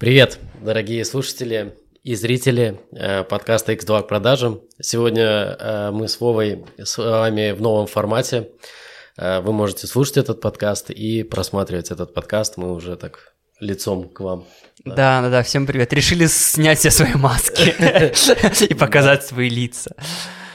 Привет, дорогие слушатели и зрители э, подкаста X2 к продажам. Сегодня э, мы с Вовой с вами в новом формате. Э, вы можете слушать этот подкаст и просматривать этот подкаст. Мы уже так лицом к вам. Да, да, да, всем привет. Решили снять все свои маски и показать свои лица.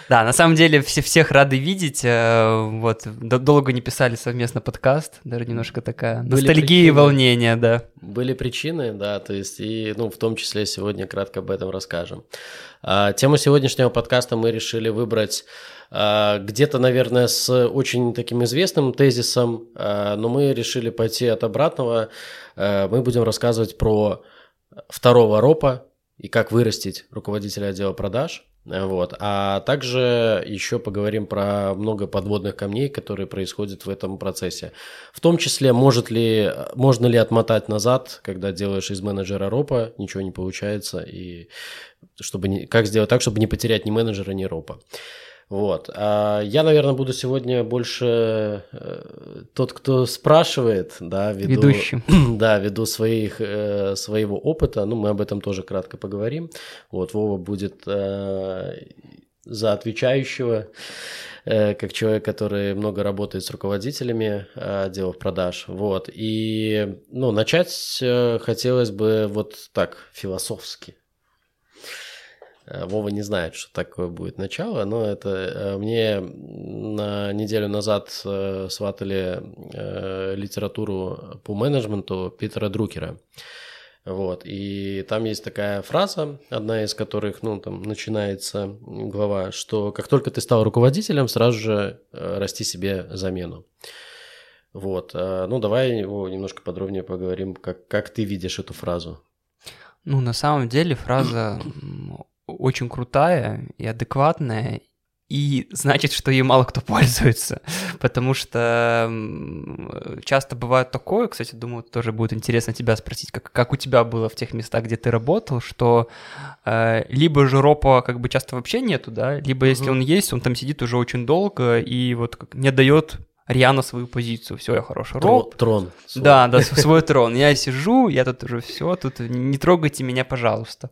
Да, на самом деле все, всех рады видеть. Э, вот, долго не писали совместно подкаст, даже немножко такая Были ностальгия причины. и волнение, да. Были причины, да, то есть и, ну, в том числе сегодня кратко об этом расскажем. А, тему сегодняшнего подкаста мы решили выбрать а, где-то, наверное, с очень таким известным тезисом, а, но мы решили пойти от обратного. Мы будем рассказывать про второго ропа и как вырастить руководителя отдела продаж – вот. А также еще поговорим про много подводных камней, которые происходят в этом процессе. В том числе, может ли, можно ли отмотать назад, когда делаешь из менеджера ропа, ничего не получается, и чтобы не, как сделать так, чтобы не потерять ни менеджера, ни ропа. Вот. А я, наверное, буду сегодня больше э, тот, кто спрашивает, да, веду, Ведущим. да, веду своих, э, своего опыта. Ну, мы об этом тоже кратко поговорим. Вот, Вова будет э, за отвечающего, как человек, который много работает с руководителями отделов продаж. Вот. И, ну, начать хотелось бы вот так, философски. Э, Вова не знает, что такое будет начало, но это э, мне на неделю назад э, сватали литературу по менеджменту Питера Друкера. Вот, и там есть такая фраза, одна из которых, ну, там начинается глава, что как только ты стал руководителем, сразу же расти себе замену. Вот, ну, давай его немножко подробнее поговорим, как, как ты видишь эту фразу. Ну, на самом деле фраза очень крутая и адекватная, и значит, что ей мало кто пользуется, потому что часто бывает такое, кстати, думаю, тоже будет интересно тебя спросить, как, как у тебя было в тех местах, где ты работал, что э, либо же ропа как бы часто вообще нету, да, либо если он есть, он там сидит уже очень долго и вот не дает рьяно свою позицию. Все, я хороший роп. Трон. Свой. Да, да, свой трон. Я сижу, я тут уже все, тут не трогайте меня, пожалуйста.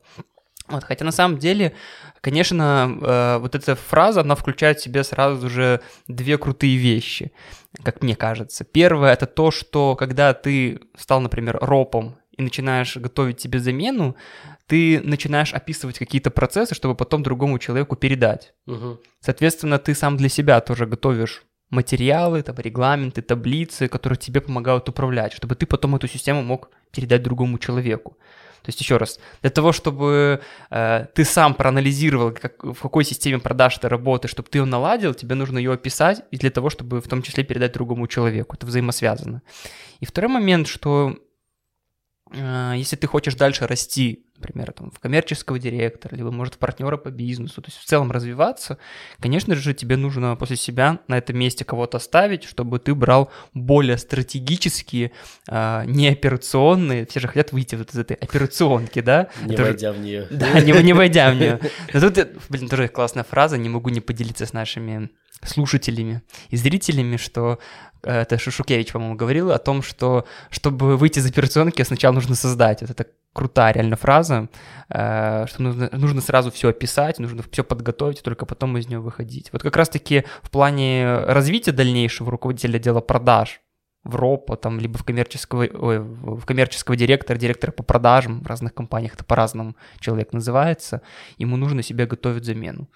Вот, хотя на самом деле, конечно, э, вот эта фраза, она включает в себе сразу же две крутые вещи, как мне кажется. Первое это то, что когда ты стал, например, ропом и начинаешь готовить себе замену, ты начинаешь описывать какие-то процессы, чтобы потом другому человеку передать. Угу. Соответственно, ты сам для себя тоже готовишь материалы, там, регламенты, таблицы, которые тебе помогают управлять, чтобы ты потом эту систему мог передать другому человеку. То есть еще раз, для того, чтобы э, ты сам проанализировал, как, в какой системе продаж ты работаешь, чтобы ты ее наладил, тебе нужно ее описать, и для того, чтобы в том числе передать другому человеку. Это взаимосвязано. И второй момент, что э, если ты хочешь дальше расти например, там, в коммерческого директора, либо, может, в партнера по бизнесу, то есть в целом развиваться, конечно же, тебе нужно после себя на этом месте кого-то ставить, чтобы ты брал более стратегические, а, не операционные, все же хотят выйти вот из этой операционки, да? Не Это войдя же... в нее. Да, не, не войдя в нее. Но тут, блин, тоже классная фраза, не могу не поделиться с нашими слушателями и зрителями, что э, это Шушукевич, по-моему, говорил о том, что чтобы выйти из операционки, сначала нужно создать. Вот это крутая реально фраза, э, что нужно, нужно сразу все описать, нужно все подготовить, только потом из нее выходить. Вот как раз-таки в плане развития дальнейшего руководителя отдела продаж в РОПа, там, либо в коммерческого, ой, в коммерческого директора, директора по продажам в разных компаниях, это по-разному человек называется, ему нужно себе готовить замену.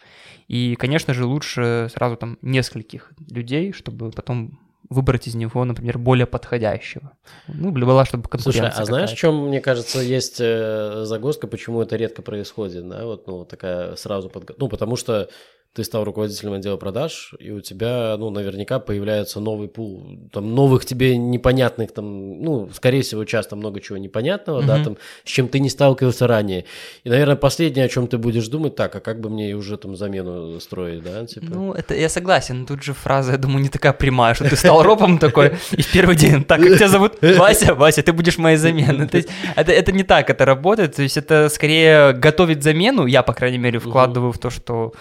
И, конечно же, лучше сразу там нескольких людей, чтобы потом выбрать из него, например, более подходящего. Ну, была, чтобы конкуренция Слушай, а знаешь, в чем, мне кажется, есть э, загвоздка, почему это редко происходит, да, вот, ну, такая сразу подготовка, ну, потому что ты стал руководителем отдела продаж, и у тебя, ну, наверняка появляется новый пул, там, новых тебе непонятных, там, ну, скорее всего, часто много чего непонятного, mm-hmm. да, там, с чем ты не сталкивался ранее. И, наверное, последнее, о чем ты будешь думать, так, а как бы мне уже там замену строить, да, типа? Ну, это я согласен, тут же фраза, я думаю, не такая прямая, что ты стал ропом такой, и в первый день, так, как тебя зовут? Вася, Вася, ты будешь моей заменой. То есть это, это не так это работает, то есть это скорее готовить замену, я, по крайней мере, вкладываю в то, что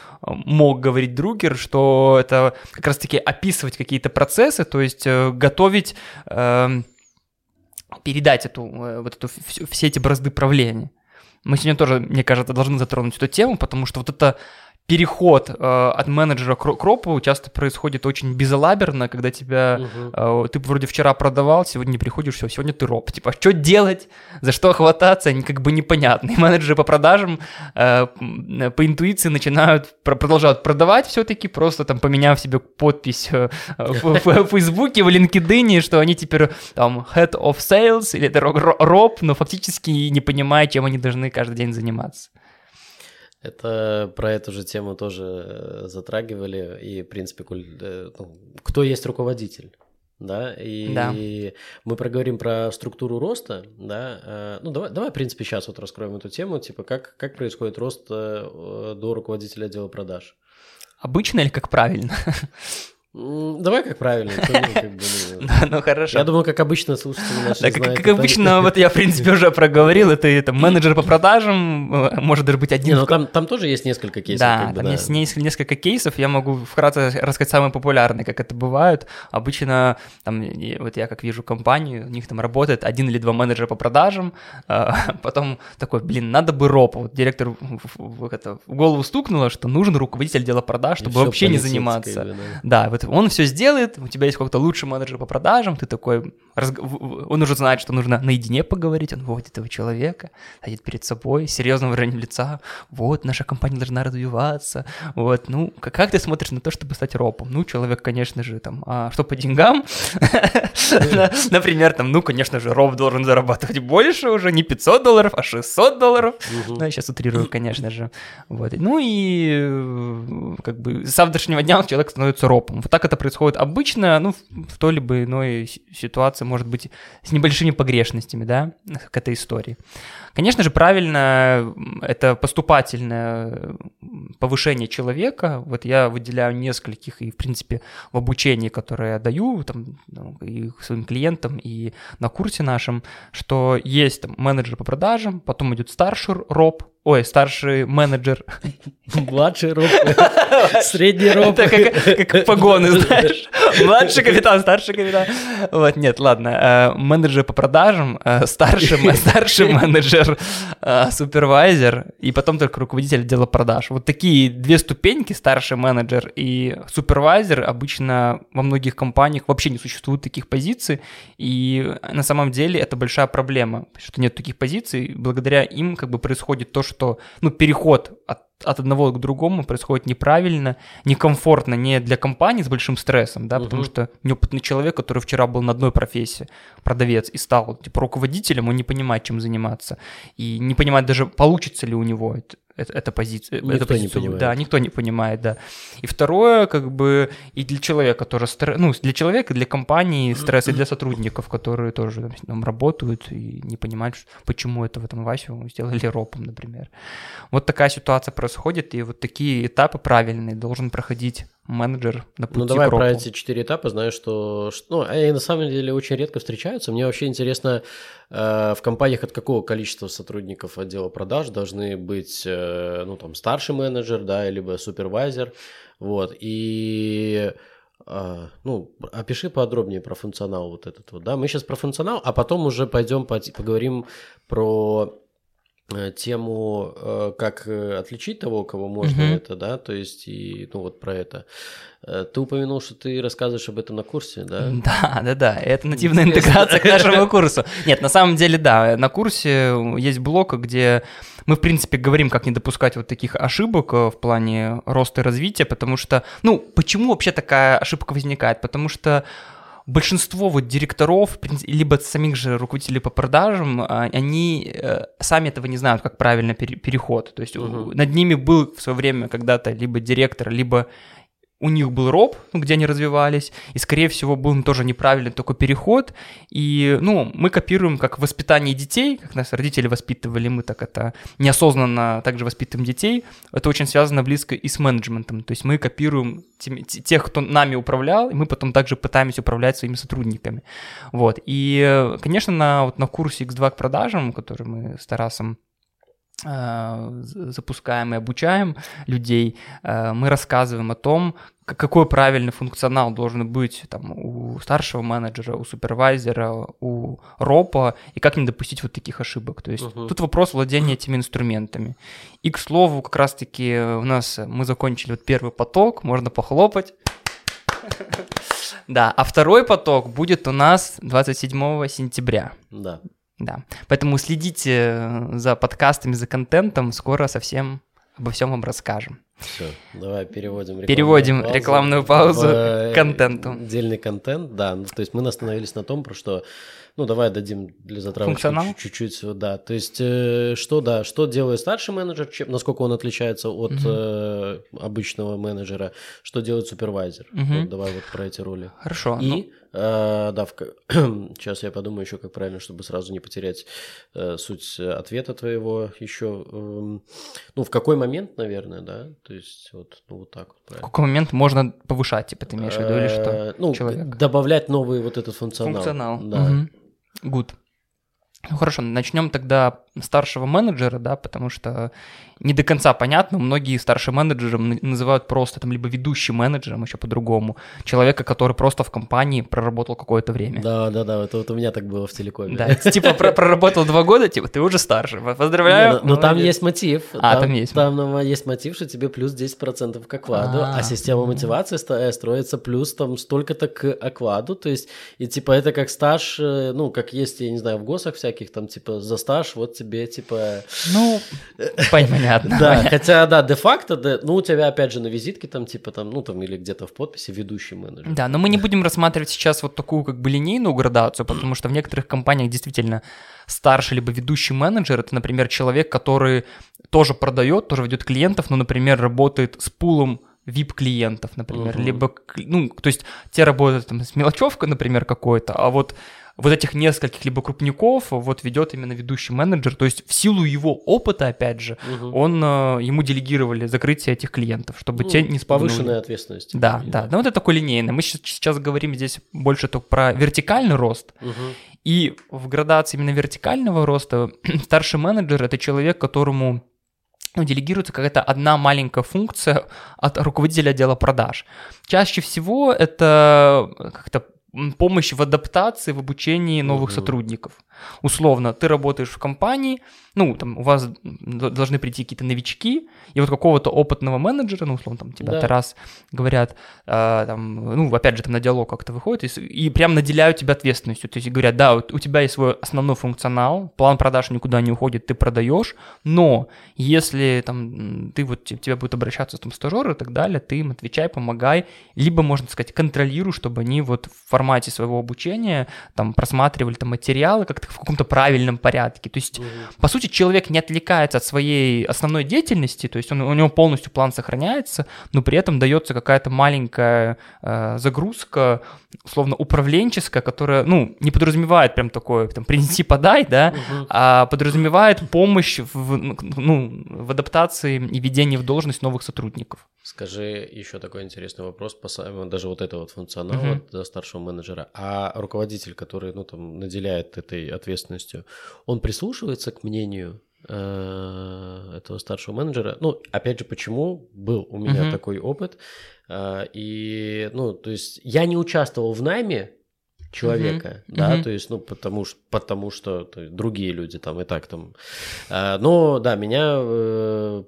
мог говорить Другер, что это как раз-таки описывать какие-то процессы, то есть э, готовить... Э, передать эту, э, вот эту, все эти бразды правления. Мы сегодня тоже, мне кажется, должны затронуть эту тему, потому что вот это переход э, от менеджера к кропу часто происходит очень безалаберно, когда тебя угу. э, ты вроде вчера продавал, сегодня не приходишь, все, сегодня ты роп. Типа, что делать, за что хвататься, они как бы непонятны. И менеджеры по продажам э, по интуиции начинают, продолжают продавать все-таки, просто там поменяв себе подпись э, в, в Фейсбуке, в LinkedIn, что они теперь там head of sales или это роп, но фактически не понимая, чем они должны каждый день заниматься. Это про эту же тему тоже э, затрагивали, и, в принципе, э, ну, кто есть руководитель, да, и да. мы проговорим про структуру роста, да, э, ну давай, давай, в принципе, сейчас вот раскроем эту тему, типа, как, как происходит рост до руководителя отдела продаж? Обычно или как правильно? Давай как правильно. Ну, ну хорошо. Я думаю, как обычно слушатели наши Как обычно, вот я, в принципе, уже проговорил, это менеджер по продажам, э, может даже быть один. Ну там тоже есть несколько кейсов. Да, там есть несколько кейсов, я могу вкратце рассказать самые популярные, как это бывает. Обычно, там, вот я как вижу компанию, у них там работает один или два менеджера по продажам, а, потом такой, блин, надо бы ропа. Вот директор в голову стукнуло, что нужен руководитель дела продаж, чтобы вообще не заниматься. Да, вот он все сделает, у тебя есть какой-то лучший менеджер по продажам, ты такой, он уже знает, что нужно наедине поговорить, он вводит этого человека, садит перед собой, серьезным выражением лица, вот, наша компания должна развиваться, вот, ну, как ты смотришь на то, чтобы стать ропом? Ну, человек, конечно же, там, а что по деньгам? Например, там, ну, конечно же, роп должен зарабатывать больше уже, не 500 долларов, а 600 долларов, ну, я сейчас утрирую, конечно же, вот, ну и э, как бы с завтрашнего дня человек становится ропом, вот так это происходит обычно, ну, в той либо иной ситуации, может быть, с небольшими погрешностями, да, к этой истории. Конечно же, правильно это поступательное повышение человека. Вот я выделяю нескольких, и, в принципе, в обучении, которое я даю там, ну, и своим клиентам, и на курсе нашем, что есть там, менеджер по продажам, потом идет старший роб, Ой, старший менеджер. Младший роб. Средний роб. Это как, как погоны, знаешь. Младший капитан, старший капитан. Вот, нет, ладно. Э, менеджер по продажам, э, старший, старший менеджер, э, супервайзер, и потом только руководитель отдела продаж. Вот такие две ступеньки, старший менеджер и супервайзер, обычно во многих компаниях вообще не существует таких позиций, и на самом деле это большая проблема, что нет таких позиций, благодаря им как бы происходит то, что что ну, переход от, от одного к другому происходит неправильно, некомфортно не для компании с большим стрессом, да, угу. потому что неопытный человек, который вчера был на одной профессии, продавец, и стал типа руководителем, он не понимает, чем заниматься, и не понимает даже, получится ли у него это, это, эта позиция. Никто эту позицию, не понимает. Да, никто не понимает, да. И второе, как бы, и для человека тоже, стресс, ну, для человека, для компании стресс, и для сотрудников, которые тоже там, там работают и не понимают, почему это в этом Васю сделали ропом, например. Вот такая ситуация происходит, и вот такие этапы правильные должен проходить менеджер на пути Ну давай про эти четыре этапа, знаю, что, ну, они на самом деле очень редко встречаются. Мне вообще интересно, э, в компаниях от какого количества сотрудников отдела продаж должны быть, э, ну там, старший менеджер, да, либо супервайзер, вот, и... Uh, ну, опиши подробнее про функционал вот этот вот, да, мы сейчас про функционал, а потом уже пойдем поговорим про Э, тему, э, как э, отличить того, кого можно uh-huh. это, да, то есть и ну вот про это. Ты упомянул, что ты рассказываешь об этом на курсе, да? Да, да, да. Это нативная интеграция к нашему курсу. Нет, на самом деле, да. На курсе есть блок, где мы, в принципе, говорим, как не допускать вот таких ошибок в плане роста и развития, потому что, ну, почему вообще такая ошибка возникает? Потому что большинство вот директоров, либо самих же руководителей по продажам, а, они э, сами этого не знают, как правильно переход. То есть угу. над ними был в свое время когда-то либо директор, либо у них был роб, где они развивались, и, скорее всего, был тоже неправильный такой переход, и, ну, мы копируем как воспитание детей, как нас родители воспитывали, мы так это неосознанно также воспитываем детей, это очень связано близко и с менеджментом, то есть мы копируем тех, кто нами управлял, и мы потом также пытаемся управлять своими сотрудниками, вот, и, конечно, на, вот на курсе X2 к продажам, который мы с Тарасом запускаем и обучаем людей, э, мы рассказываем о том, какой правильный функционал должен быть там, у старшего менеджера, у супервайзера, у ропа, и как не допустить вот таких ошибок. То есть uh-huh. тут вопрос владения этими инструментами. И, к слову, как раз-таки у нас мы закончили вот первый поток, можно похлопать. Да, а второй поток будет у нас 27 сентября. Да. Да. Поэтому следите за подкастами, за контентом. Скоро совсем обо всем вам расскажем. Все, давай переводим рекламную Переводим паузу рекламную паузу в к контенту. Отдельный контент, да. Ну, то есть мы остановились на том, про что ну, давай дадим для затравочки чуть-чуть, да. То есть, э, что, да, что делает старший менеджер, чем, насколько он отличается от Мгм. э, обычного менеджера, что делает супервайзер. Мгм. Вот давай вот про эти роли. Хорошо. ну, И, э, да, в сейчас я подумаю еще, как правильно, чтобы сразу не потерять э, суть ответа твоего еще. эм, ну, в какой момент, наверное, да? То есть, вот, ну, вот так вот, в какой момент можно повышать, типа, ты имеешь в виду, или что? Э, Ну, человек? добавлять новый вот этот функционал. Функционал. Да. Good. Ну хорошо, начнем тогда старшего менеджера, да, потому что не до конца понятно, многие старшие менеджеры называют просто там либо ведущим менеджером, еще по-другому, человека, который просто в компании проработал какое-то время. Да, да, да, это вот у меня так было в телекоме. Да, типа про- проработал два года, типа ты уже старше. Поздравляю. но, но там молодец. есть мотив. А, там есть. Там ну, есть мотив, что тебе плюс 10% к окладу, а, А. система мотивации э, строится плюс там столько-то к окладу. То есть, и типа это как стаж, э, ну, как есть, я не знаю, в ГОСах всяких, там типа за стаж вот тебе типа... Ну, понятно. Да, хотя, да, де-факто, ну, у тебя опять же на визитке там типа там, ну, там или где-то в подписи ведущий менеджер. Да, но мы не будем рассматривать сейчас вот такую как бы линейную градацию, потому что в некоторых компаниях действительно старший либо ведущий менеджер это, например, человек, который тоже продает, тоже ведет клиентов, но, например, работает с пулом VIP-клиентов, например, Мгм. либо, ну, то есть те работают там с мелочевкой, например, какой-то, а вот вот этих нескольких либо крупников вот ведет именно ведущий менеджер, то есть в силу его опыта, опять же, Мгм. он, э, ему делегировали закрытие этих клиентов, чтобы Ну, те не спугнули. повышенная ответственность. Да, да. Ну, вот это такой линейный. Мы щас- сейчас говорим здесь больше только про вертикальный рост. Мгм. И в градации именно вертикального роста старший менеджер – это человек, которому ну, делегируется какая-то одна маленькая функция от руководителя отдела продаж. Чаще всего это как-то помощь в адаптации, в обучении новых Мгм. сотрудников. Условно, ты работаешь в компании, ну, там у вас должны прийти какие-то новички, и вот какого-то опытного менеджера, ну, условно, там тебя Да. раз говорят, э, там, ну, опять же, там на диалог как-то выходит, и, и прям наделяют тебя ответственностью. То есть говорят, да, вот у тебя есть свой основной функционал, план продаж никуда не уходит, ты продаешь, но если там ты вот те- тебе будут обращаться там стажеры и так далее, ты им отвечай, помогай, либо, можно сказать, контролируй, чтобы они вот в формате своего обучения там просматривали там материалы как-то в каком-то правильном порядке. То есть Мгм. по сути, человек не отвлекается от своей основной деятельности, то есть он, у него полностью план сохраняется, но при этом дается какая-то маленькая э, загрузка, условно управленческая, которая, ну, не подразумевает прям такое, там, принеси, подай, да, Мгм. а подразумевает помощь в, ну, в адаптации и введении в должность новых сотрудников. Скажи еще такой интересный вопрос, касаемо даже вот этого вот функционала Мгм. да, старшего менеджера. А руководитель, который, ну, там, наделяет этой ответственностью, он прислушивается к мнению э, этого старшего менеджера? Ну, опять же, почему был у меня Мгм. такой опыт? Э, И, ну, то есть я не участвовал в найме человека, да, Мгм. то есть, ну, потому что, потому что есть, другие люди там и так там. А, Но, да, меня, э,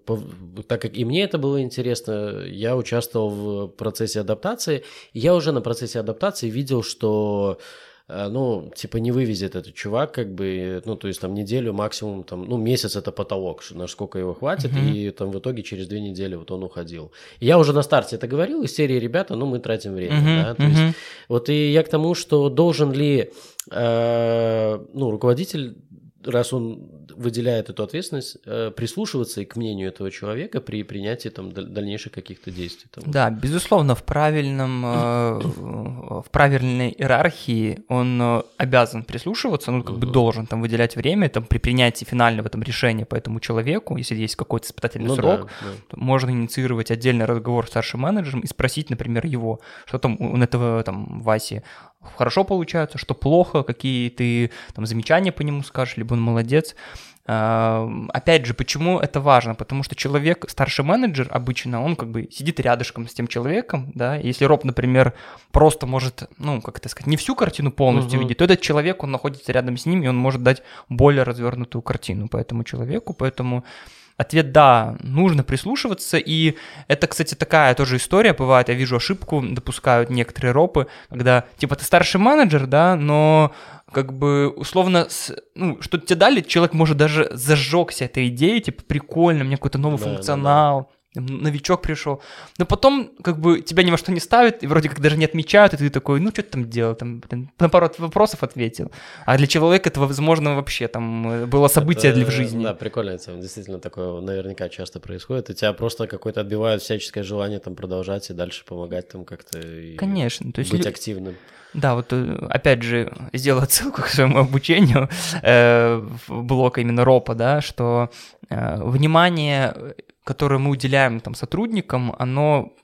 так как и мне это было интересно, я участвовал в процессе адаптации, и я уже на процессе адаптации видел, что э, ну, типа, не вывезет этот чувак, как бы, ну, то есть, там, неделю максимум, там, ну, месяц это потолок, насколько его хватит, Мгм. и там в итоге через две недели вот он уходил. И я уже на старте это говорил, из серии, ребята, ну, мы тратим время, Мгм, да, то есть, мгм. вот и я к тому, что должен ли э, ну, руководитель, раз он выделяет эту ответственность, э, прислушиваться и к мнению этого человека при принятии там даль- дальнейших каких-то действий. Там. Да, безусловно, в правильном, э, в правильной иерархии он э, обязан прислушиваться, ну, как бы Мгм. должен там выделять время там, при принятии финального там решения по этому человеку, если есть какой-то испытательный Ну срок, да, да. можно инициировать отдельный разговор с старшим менеджером и спросить, например, его, что там у этого там Васи хорошо получается, что плохо, какие ты там замечания по нему скажешь, либо он молодец. Опять же, почему это важно? Потому что человек, старший менеджер обычно, он как бы сидит рядышком с тем человеком, да, если Роб, например, просто может, ну, как это сказать, не всю картину полностью uh-huh. видеть, то этот человек, он находится рядом с ним, и он может дать более развернутую картину по этому человеку, поэтому Ответ да, нужно прислушиваться, и это, кстати, такая тоже история. Бывает, я вижу ошибку, допускают некоторые ропы, когда, типа, ты старший менеджер, да, но как бы условно, ну, что тебе дали, человек может даже зажегся этой идеей, типа, прикольно, мне какой-то новый да, функционал, да, да новичок пришел. Но потом, как бы, тебя ни во что не ставят, и вроде как даже не отмечают, и ты такой, ну, что ты там делал, там, блин, на пару вопросов ответил. А для человека это, возможно, вообще там э, было событие это, для в жизни. Да, прикольно, это действительно такое наверняка часто происходит. У тебя просто какое-то отбивают всяческое желание там продолжать и дальше помогать там как-то. Конечно. То есть быть лю... активным. Да, вот э, опять же сделал отсылку к своему обучению э, в блок именно РОПа, да, что э, внимание которое мы уделяем там сотрудникам, оно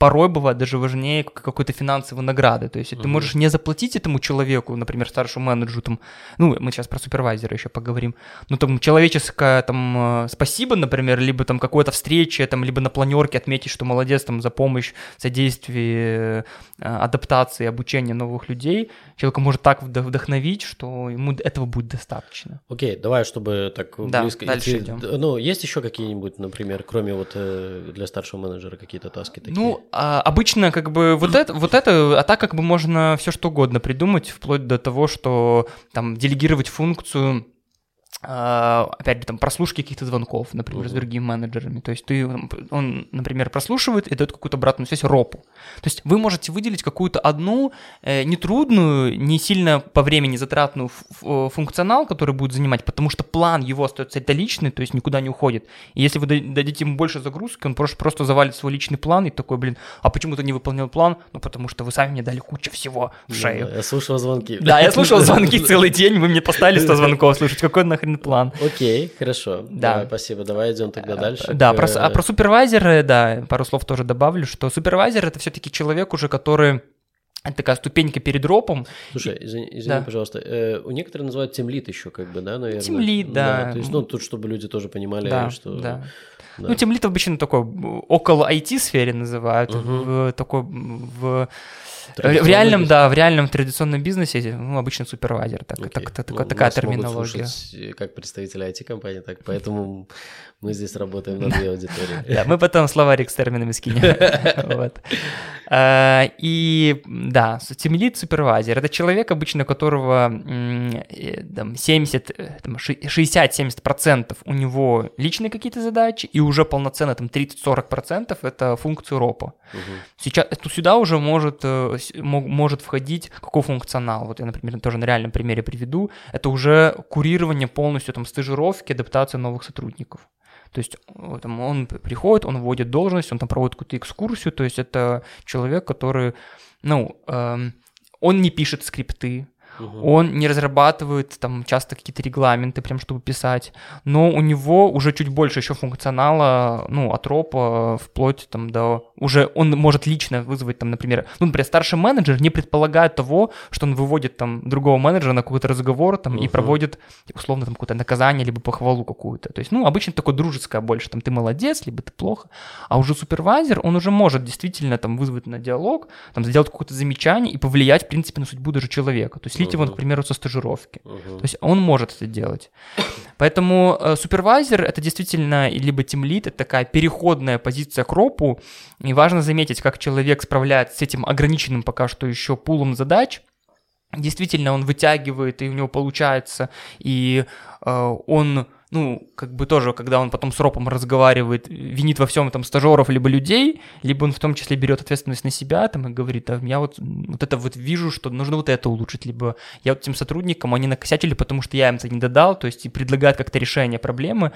порой бывает даже важнее какой-то финансовой награды. То есть, mm-hmm. ты можешь не заплатить этому человеку, например, старшему менеджеру, там, ну, мы сейчас про супервайзера еще поговорим, ну, там, человеческое, там, э, спасибо, например, либо там какое-то встреча, там, либо на планерке отметить, что молодец, там, за помощь, содействие, э, адаптации, обучения новых людей, человека может так вдохновить, что ему этого будет достаточно. Окей, okay, давай, чтобы так да, близко дальше идти. идем. Ну, есть еще какие-нибудь, например, кроме вот э, для старшего менеджера какие-то таски такие? Ну, а, обычно как бы вот это, вот это, а так как бы можно все что угодно придумать, вплоть до того, что там делегировать функцию опять же, там, прослушки каких-то звонков, например, uh-huh. с другими менеджерами. То есть ты, он, например, прослушивает и дает какую-то обратную связь ропу. То есть вы можете выделить какую-то одну э, нетрудную, не сильно по времени затратную функционал, который будет занимать, потому что план его остается это личный, то есть никуда не уходит. И если вы дадите ему больше загрузки, он просто, просто завалит свой личный план и такой, блин, а почему ты не выполнил план? Ну, потому что вы сами мне дали кучу всего в шею. Да, я слушал звонки. Да, я слушал звонки целый день, вы мне поставили 100 звонков слушать. Какой нахрен нахрен план. Окей, хорошо. Да. Давай, спасибо. Давай идем тогда э, дальше. Да, к... про, а про супервайзера, да, пару слов тоже добавлю, что супервайзер это все-таки человек уже, который такая ступенька перед ропом. Слушай, извини, извини да. пожалуйста, э, у некоторых называют тимлит еще, как бы, да, наверное? Тимлит, да. да. То есть, ну, тут, чтобы люди тоже понимали, да, что... Да. Да. Ну, тимлит обычно такой около IT-сфере называют, угу. в, такой в в реальном, да, в реальном традиционном бизнесе, ну, обычно супервайзер, так, okay. так, так, ну, такая терминология. Слушать, как представители IT-компании, так поэтому мы здесь работаем на две аудитории. Да, мы потом словарик с терминами скинем. А, и да, тимлит супервайзер это человек, обычно которого 70, 60-70% у него личные какие-то задачи, и уже полноценно там 30-40% это функцию ропа. Сейчас сюда уже может, э, может входить какой функционал. Вот я, например, тоже на реальном примере приведу. Это уже курирование полностью там стажировки, адаптация новых сотрудников. То есть там, он приходит, он вводит должность, он там проводит какую-то экскурсию, то есть это человек, который, ну, эм, он не пишет скрипты, Угу. Он не разрабатывает там часто какие-то регламенты, прям чтобы писать, но у него уже чуть больше еще функционала, ну, от ропа вплоть там до... Уже он может лично вызвать там, например, ну, например, старший менеджер не предполагает того, что он выводит там другого менеджера на какой-то разговор там угу. и проводит, условно, там какое-то наказание, либо похвалу какую-то. То есть, ну, обычно такое дружеское больше, там, ты молодец, либо ты плохо. А уже супервайзер, он уже может действительно там вызвать на диалог, там, сделать какое-то замечание и повлиять, в принципе, на судьбу даже человека. То есть, слить его, к примеру, со стажировки. Uh-huh. То есть он может это делать. Поэтому э, супервайзер это действительно либо тимлит, это такая переходная позиция к ропу. И важно заметить, как человек справляется с этим ограниченным пока что еще пулом задач. Действительно, он вытягивает, и у него получается, и э, он ну, как бы тоже, когда он потом с Ропом разговаривает, винит во всем там стажеров либо людей, либо он в том числе берет ответственность на себя там и говорит, а я вот, вот это вот вижу, что нужно вот это улучшить, либо я вот этим сотрудникам, они накосячили, потому что я им это не додал, то есть и предлагает как-то решение проблемы,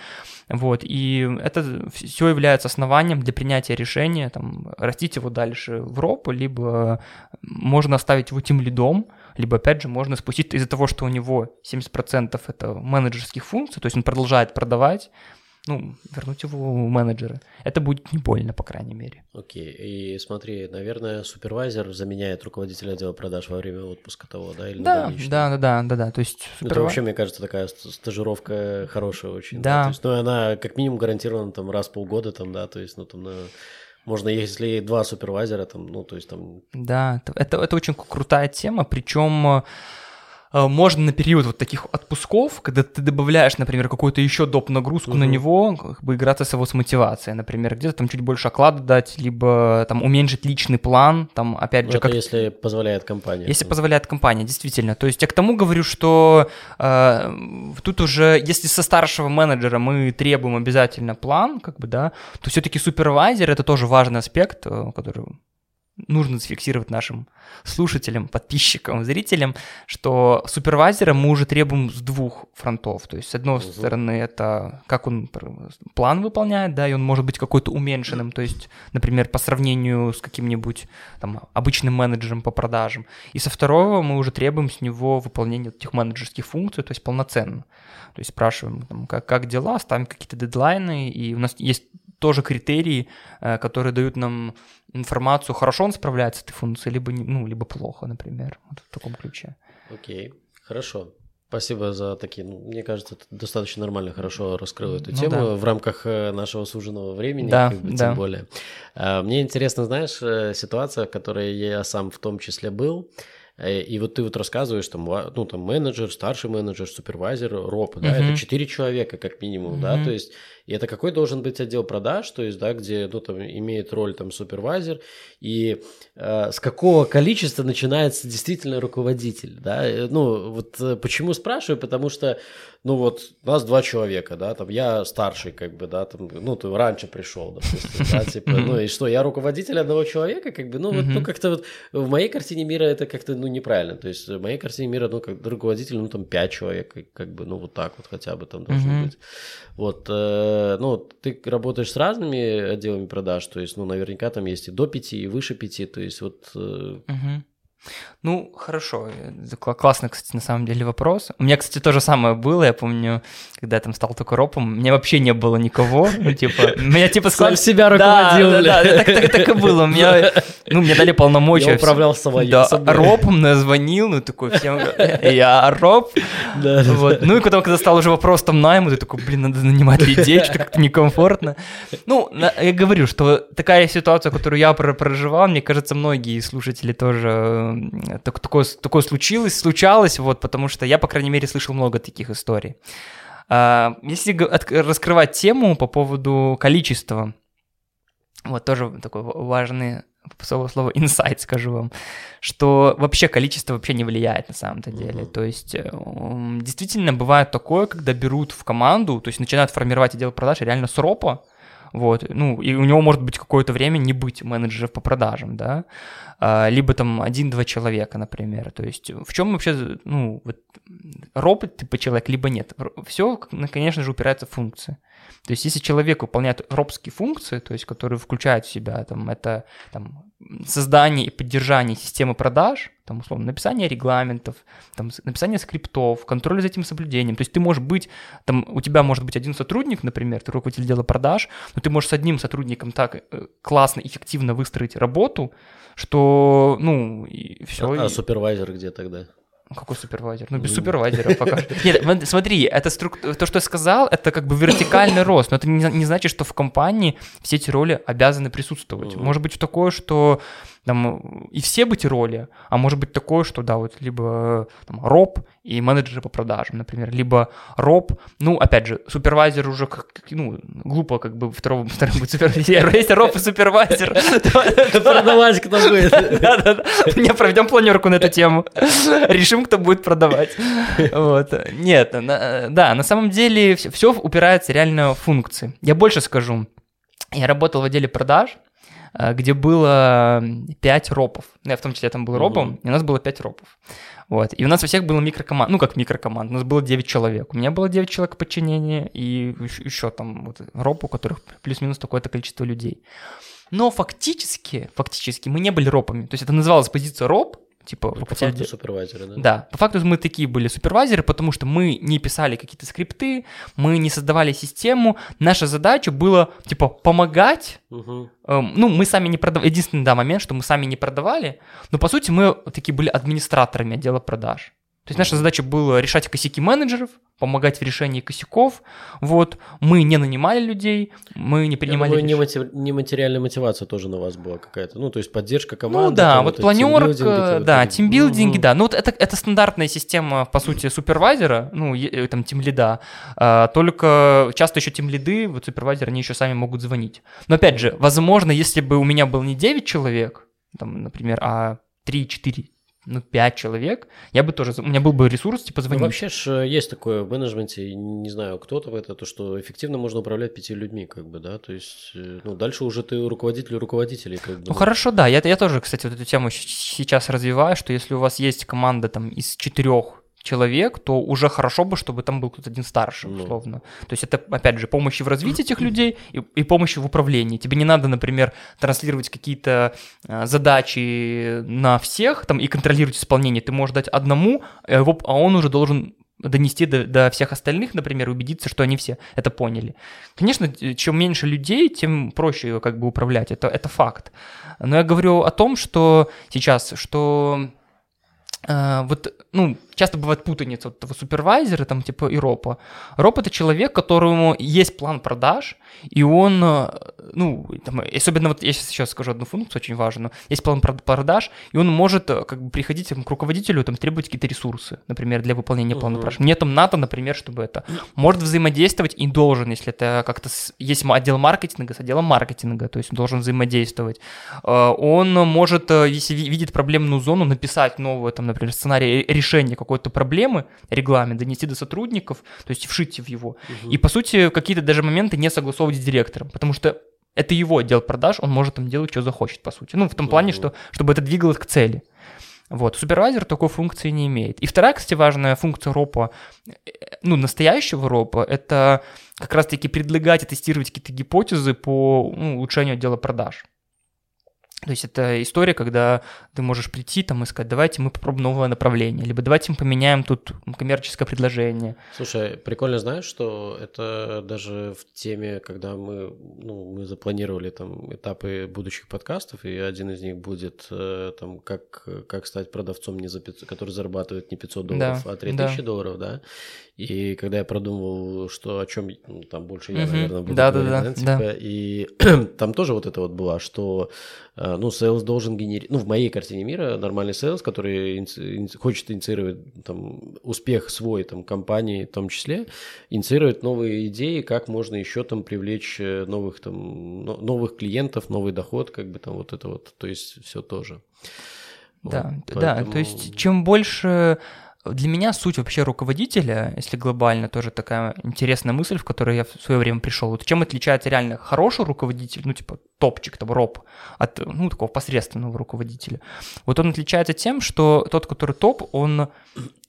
вот, и это все является основанием для принятия решения, там, растить его дальше в Роп, либо можно оставить его тем лидом, либо, опять же, можно спустить из-за того, что у него 70% это менеджерских функций, то есть он продолжает продавать, ну, вернуть его в менеджеры. Это будет не больно, по крайней мере. Окей, и смотри, наверное, супервайзер заменяет руководителя отдела продаж во время отпуска того, да? Или да, да, да, да, да, да, то есть... Супервайзер... Это вообще, мне кажется, такая стажировка хорошая очень. Да. да? То есть, ну, она как минимум гарантирована там раз в полгода, там, да, то есть, ну, там, на... Можно, если два супервайзера, там, ну, то есть там... Да, это, это очень крутая тема, причем Э, можно на период вот таких отпусков, когда ты добавляешь, например, какую-то еще доп. нагрузку угу. на него, как бы играться с его с мотивацией, например, где-то там чуть больше оклада дать, либо там уменьшить личный план, там опять же... Это как... если позволяет компания. Если позволяет компания, действительно. То есть я к тому говорю, что э, тут уже, если со старшего менеджера мы требуем обязательно план, как бы, да, то все-таки супервайзер это тоже важный аспект, э, который нужно зафиксировать нашим слушателям, подписчикам, зрителям, что супервайзера мы уже требуем с двух фронтов. То есть, с одной угу. стороны, это как он план выполняет, да, и он может быть какой-то уменьшенным, то есть, например, по сравнению с каким-нибудь там обычным менеджером по продажам. И со второго мы уже требуем с него выполнения этих менеджерских функций, то есть полноценно. То есть спрашиваем, там, как, как дела, ставим какие-то дедлайны, и у нас есть тоже критерии, э, которые дают нам информацию, хорошо он справляется с этой функцией, либо, ну, либо плохо, например, вот в таком ключе. Окей, хорошо. Спасибо за такие, ну, мне кажется, ты достаточно нормально, хорошо раскрыл эту ну, тему да. в рамках э, нашего суженного времени, да, как бы, да. тем более. А, мне интересно, знаешь, э, ситуация, в которой я сам в том числе был, и вот ты вот рассказываешь, там, ну, там, менеджер, старший менеджер, супервайзер, роб, да, uh-huh. это четыре человека как минимум, uh-huh. да, то есть и это какой должен быть отдел продаж, то есть, да, где, ну, там, имеет роль, там, супервайзер, и э, с какого количества начинается действительно руководитель, да, э, ну, вот э, почему спрашиваю, потому что, ну, вот, у нас два человека, да, там, я старший, как бы, да, там, ну, ты раньше пришел, допустим, да, типа, ну, и что, я руководитель одного человека, как бы, ну, вот, ну, как-то вот в моей картине мира это как-то, ну, неправильно, то есть в моей картине мира, ну, как руководитель, ну, там, пять человек, как бы, ну, вот так вот хотя бы там должно быть, вот, э, Э, ну, ты работаешь с разными отделами продаж, то есть, ну, наверняка там есть и до пяти, и выше пяти, то есть вот... Угу. Ну, хорошо. Классный, кстати, на самом деле вопрос. У меня, кстати, то же самое было. Я помню, когда я там стал только ропом, у меня вообще не было никого. Ну, типа, меня типа сказали... Сам себя руководил, да, да, да, так, так, так и было. Меня, ну, мне дали полномочия. Я управлял своим. Да, ропом, звонил, ну, такой всем, я роп. Да, вот. Ну, и потом, когда стал уже вопрос там найму, ты такой, блин, надо нанимать людей, что как-то некомфортно. Ну, я говорю, что такая ситуация, которую я проживал, мне кажется, многие слушатели тоже так, такое, такое случилось, случалось, вот, потому что я, по крайней мере, слышал много таких историй. А, если раскрывать тему по поводу количества, вот тоже такой важный слово, слово инсайт скажу вам, что вообще количество вообще не влияет на самом-то деле. Mm-hmm. То есть э, действительно бывает такое, когда берут в команду, то есть начинают формировать отдел продаж реально с ропа, вот, ну, и у него может быть какое-то время не быть менеджеров по продажам, да, а, либо там один-два человека, например, то есть в чем вообще, ну, вот, робот типа человек, либо нет, все, конечно же, упирается в функции. То есть если человек выполняет робские функции, то есть которые включают в себя, там, это там, создание и поддержание системы продаж, там, условно, написание регламентов, там, написание скриптов, контроль за этим соблюдением. То есть ты можешь быть, там, у тебя может быть один сотрудник, например, ты руководитель дела продаж, но ты можешь с одним сотрудником так э, классно, эффективно выстроить работу, что, ну, и все. А, и... а супервайзер где тогда? Какой супервайзер? Ну, без ну. супервайзера пока. Нет, смотри, это струк... то, что я сказал, это как бы вертикальный рост, но это не, не значит, что в компании все эти роли обязаны присутствовать. Может быть такое, что там и все быть роли, а может быть такое, что да, вот либо там, роб и менеджеры по продажам, например, либо роб, ну, опять же, супервайзер уже, как, ну, глупо как бы второго, вторым быть супервайзер, есть роб и супервайзер. Продавать кто будет. Да-да-да, не, проведем планерку на эту тему, решим, кто будет продавать. Вот, нет, да, на самом деле все упирается реально в функции. Я больше скажу, я работал в отделе продаж, Э, где было 5 ропов. Ну, я в том числе там был ропом, uh-huh. и у нас было 5 ропов. Вот. И у нас у всех было микрокоманд, ну как микрокоманд, у нас было 9 человек. У меня было 9 человек подчинения, и еще там вот роп, у которых плюс-минус такое-то количество людей. Но фактически, фактически мы не были ропами. То есть это называлась позиция роп, типа По руководитель факту супервайзеры, да? Да, по факту мы такие были супервайзеры, потому что мы не писали какие-то скрипты, мы не создавали систему. Наша задача была, типа, помогать. Мгм. Эм, ну, мы сами не продавали. Единственный, да, момент, что мы сами не продавали, но, по сути, мы такие были администраторами отдела продаж. То есть наша задача была решать косяки менеджеров, помогать в решении косяков. Вот, мы не нанимали людей, мы не Я принимали думаю, решения. нематериальная мотивация тоже на вас была какая-то. Ну, то есть поддержка команды. Ну да, вот планерка, да, эти- тимбилдинги, Мгм. да. Ну вот это, это стандартная система, по сути, супервайзера, ну, э, там, тимлида. А, только часто еще тимлиды, вот супервайзеры, они еще сами могут звонить. Но опять же, возможно, если бы у меня был не 9 человек, там, например, а 3-4 ну, 5 человек, я бы тоже, у меня был бы ресурс, типа, Ну, звонить. вообще ж есть такое в менеджменте, не знаю, кто-то в это, то, что эффективно можно управлять пяти людьми, как бы, да, то есть, э, ну, дальше уже ты руководитель руководителей, как бы. Ну хорошо, да, я, я тоже, кстати, вот эту тему сейчас развиваю, что если у вас есть команда там из четырех человек, то уже хорошо бы, чтобы там был кто-то один старше, Ну. условно. То есть это, опять же, помощь в развитии этих людей и, и помощь в управлении. Тебе не надо, например, транслировать какие-то э, задачи на всех там и контролировать исполнение. Ты можешь дать одному, а а он уже должен донести до, до всех остальных, например, убедиться, что они все это поняли. Конечно, э, чем меньше людей, тем проще как бы управлять, это, это факт. Но я говорю о том, что сейчас, что вот, ну, часто бывает путаница вот этого супервайзера, там, типа, и ропа. Роп — это человек, которому есть план продаж, и он, э, ну, там, особенно вот я сейчас еще скажу одну функцию очень важную, есть план прод- продаж, и он может э, как бы приходить там, к руководителю, там, требовать какие-то ресурсы, например, для выполнения плана Мгм. продаж. Мне там надо, например, чтобы это. Может взаимодействовать и должен, если это как-то с- есть отдел маркетинга с отделом маркетинга, то есть он должен взаимодействовать. Э, Он может, э, если ви- видит проблемную зону, написать новый, там, например, сценарий ре- решения какой-то проблемы, регламент, донести до сотрудников, то есть вшить в его. Мгм. И, по сути, какие-то даже моменты не согласовывать с директором, потому что это его отдел продаж, он может там делать, что захочет, по сути. Ну, в том плане, Мгм. что, чтобы это двигалось к цели. Вот, супервайзер такой функции не имеет. И вторая, кстати, важная функция ропа, э, ну, настоящего ропа, это как раз-таки предлагать и тестировать какие-то гипотезы по ну, улучшению отдела продаж. То есть это история, когда ты можешь прийти там и сказать, давайте мы попробуем новое направление, либо давайте мы поменяем тут коммерческое предложение. Слушай, прикольно знаешь, что это даже в теме, когда мы, ну, мы запланировали там этапы будущих подкастов, и один из них будет э, там, как, как стать продавцом, не за 500, который зарабатывает не 500 долларов, Да, а 3000 да. долларов, да. И когда я продумывал, что о чем, ну, там больше я, наверное, буду Да-да-да, говорить, да. типа, и там тоже вот это вот было, что, э, ну, sales должен генерировать, ну, в моей картине мира нормальный sales, который иници- хочет инициировать там успех свой, там, компании в том числе, инициировать новые идеи, как можно еще там привлечь э, новых там, но- новых клиентов, новый доход, как бы там вот это вот, то есть все тоже. Да, Вот, да, поэтому- то есть чем больше для меня суть вообще руководителя, если глобально, тоже такая интересная мысль, в которую я в свое время пришел. Вот чем отличается реально хороший руководитель, ну типа топчик, там роп, от ну такого посредственного руководителя. Вот он отличается тем, что тот, который топ, он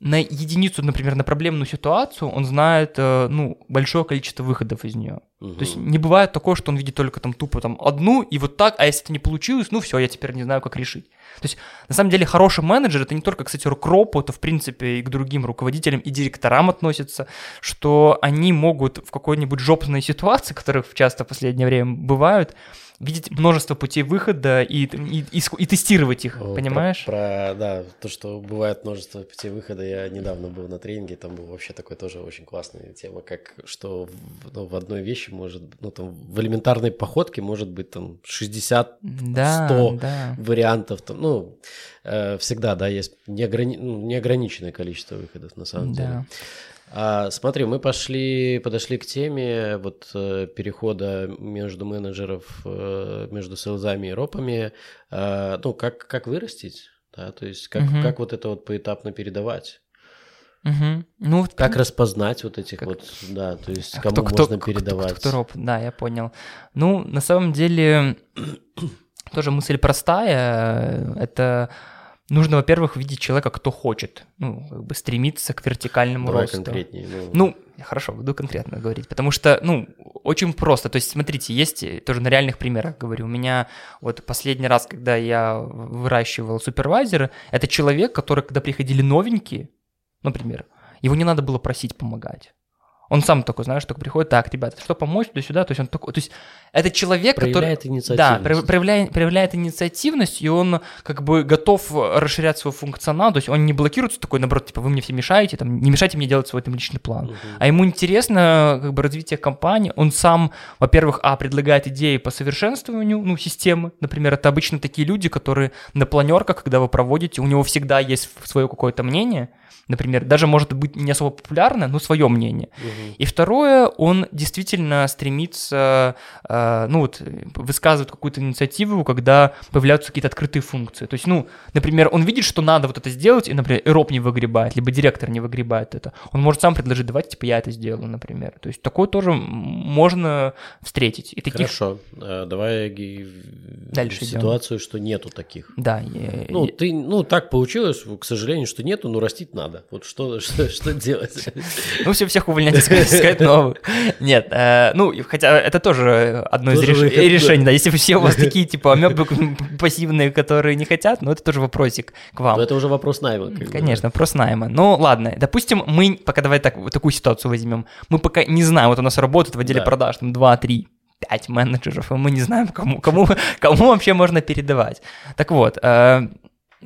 на единицу, например, на проблемную ситуацию, он знает э, ну большое количество выходов из нее. Мгм. То есть не бывает такого, что он видит только там тупо там одну и вот так, а если это не получилось, ну все, я теперь не знаю, как решить. То есть на самом деле хороший менеджер это не только, кстати, к ропу, это в принципе и к другим руководителям и директорам относится, что они могут в какой-нибудь жопной ситуации, которых часто в последнее время бывают, видеть множество путей выхода и, и, и, и тестировать их, О, про- понимаешь? Про, да, то, что бывает множество путей выхода. Я недавно был на тренинге, там был вообще такой тоже очень классная тема, как что в, ну, в одной вещи может, ну там в элементарной походке может быть там 60 да, 100 да. вариантов, там, ну э, всегда, да, есть неограни- ну, неограниченное количество выходов на самом деле. А, смотри, мы пошли, подошли к теме вот э, перехода между менеджеров, э, между селзами и ропами. Э, ну, как, как вырастить, да, то есть как, Мгм. как вот это вот поэтапно передавать, Мгм. Ну, как распознать вот этих Как- вот, да, то есть А кому кто- кто- можно кто- кто- передавать. кто роб, да, я понял. Ну, на самом деле, тоже мысль простая. Это нужно, во-первых, видеть человека, кто хочет, ну, как бы стремиться к вертикальному Давай росту. конкретнее. Ну, Ну, хорошо, буду конкретно говорить, потому что, ну, очень просто. То есть, смотрите, есть э, тоже на реальных примерах говорю. У меня вот последний раз, когда я выращивал супервайзера, это человек, который, когда приходили новенькие, например, его не надо было просить помогать. Он сам такой, знаешь, только приходит, так, ребята, что помочь туда-сюда, то есть он такой, то есть это человек, проявляет который... инициативность. Да, про- проявляет, проявляет инициативность, и он как бы готов расширять свой функционал, то есть он не блокируется такой, наоборот, типа, вы мне все мешаете, там, не мешайте мне делать свой там личный план. Мгм. А ему интересно как бы развитие компании. Он сам, во-первых, а, предлагает идеи по совершенствованию, ну, системы. Например, это обычно такие люди, которые на планерках, когда вы проводите, у него всегда есть свое какое-то мнение. Например, даже может быть не особо популярное, но свое мнение. Мгм. И второе, он действительно стремится, э, ну вот, высказывать какую-то инициативу, когда появляются какие-то открытые функции. То есть, ну, например, он видит, что надо вот это сделать, и, например, Эроп не выгребает, либо директор не выгребает это. Он может сам предложить, давайте, типа, я это сделаю, например. То есть, такое тоже можно встретить. И таких... Хорошо. А, Давай Дальше идем. ситуацию, что нету таких. Да. и- Ну, ты, ну, так получилось, к сожалению, что нету, но растить надо. Вот что, что, что делать? Ну, все, всех увольнять, искать, искать новых. Нет, э, ну, хотя это тоже одно из Тоже реш- выход, решений, да. Если все у вас такие, типа, амебы пассивные, которые не хотят, ну, это тоже вопросик к вам. Но это уже вопрос найма. Конечно, вопрос найма. Ну, ладно, допустим, мы, пока давай так, вот такую ситуацию возьмем, мы пока не знаем, вот у нас работает в отделе Да. продаж, там, 2, 3, 5 менеджеров, и мы не знаем, кому, кому, кому вообще можно передавать. Так вот, э,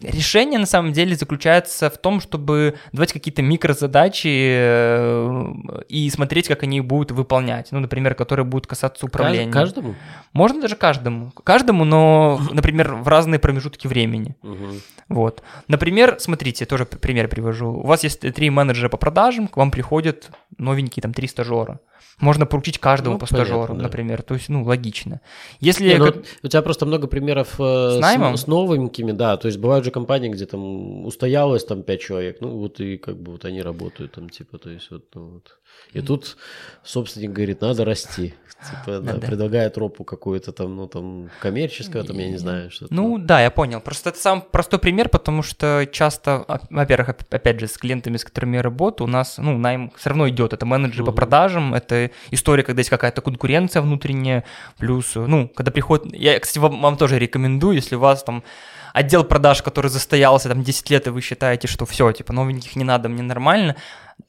решение на самом деле заключается в том, чтобы давать какие-то микрозадачи э, и смотреть, как они их будут выполнять. Ну, например, которые будут касаться управления. Кажд- Каждому? Можно даже каждому. Каждому, но, например, в разные промежутки времени. Мгм. Вот. Например, смотрите, тоже пример привожу. У вас есть три менеджера по продажам, к вам приходят новенькие там три стажера. Можно поручить каждому Ну, по понятно, стажеру, да. например. То есть, ну, логично. Если... Не, ну, как- у тебя просто много примеров э, С наймом? с, новенькими, да. То есть бывают же компании, где там устоялось там 5 человек, ну вот и как бы вот они работают там, типа, то есть вот, ну, вот. И тут собственник говорит, надо расти. Типа, да, предлагает ропу какую-то там, ну там, коммерческую, там, я не знаю, что-то. Ну да, я понял. Просто это самый простой пример, потому что часто, а, во-первых, оп- опять же, с клиентами, с которыми я работаю, у нас, ну, найм все равно идет. Это менеджеры по продажам, это история, когда есть какая-то конкуренция внутренняя, плюс, ну, когда приходит... Я, кстати, вам тоже рекомендую, если у вас там отдел продаж, который застоялся там 10 лет, и вы считаете, что все, типа, новеньких не надо, мне нормально,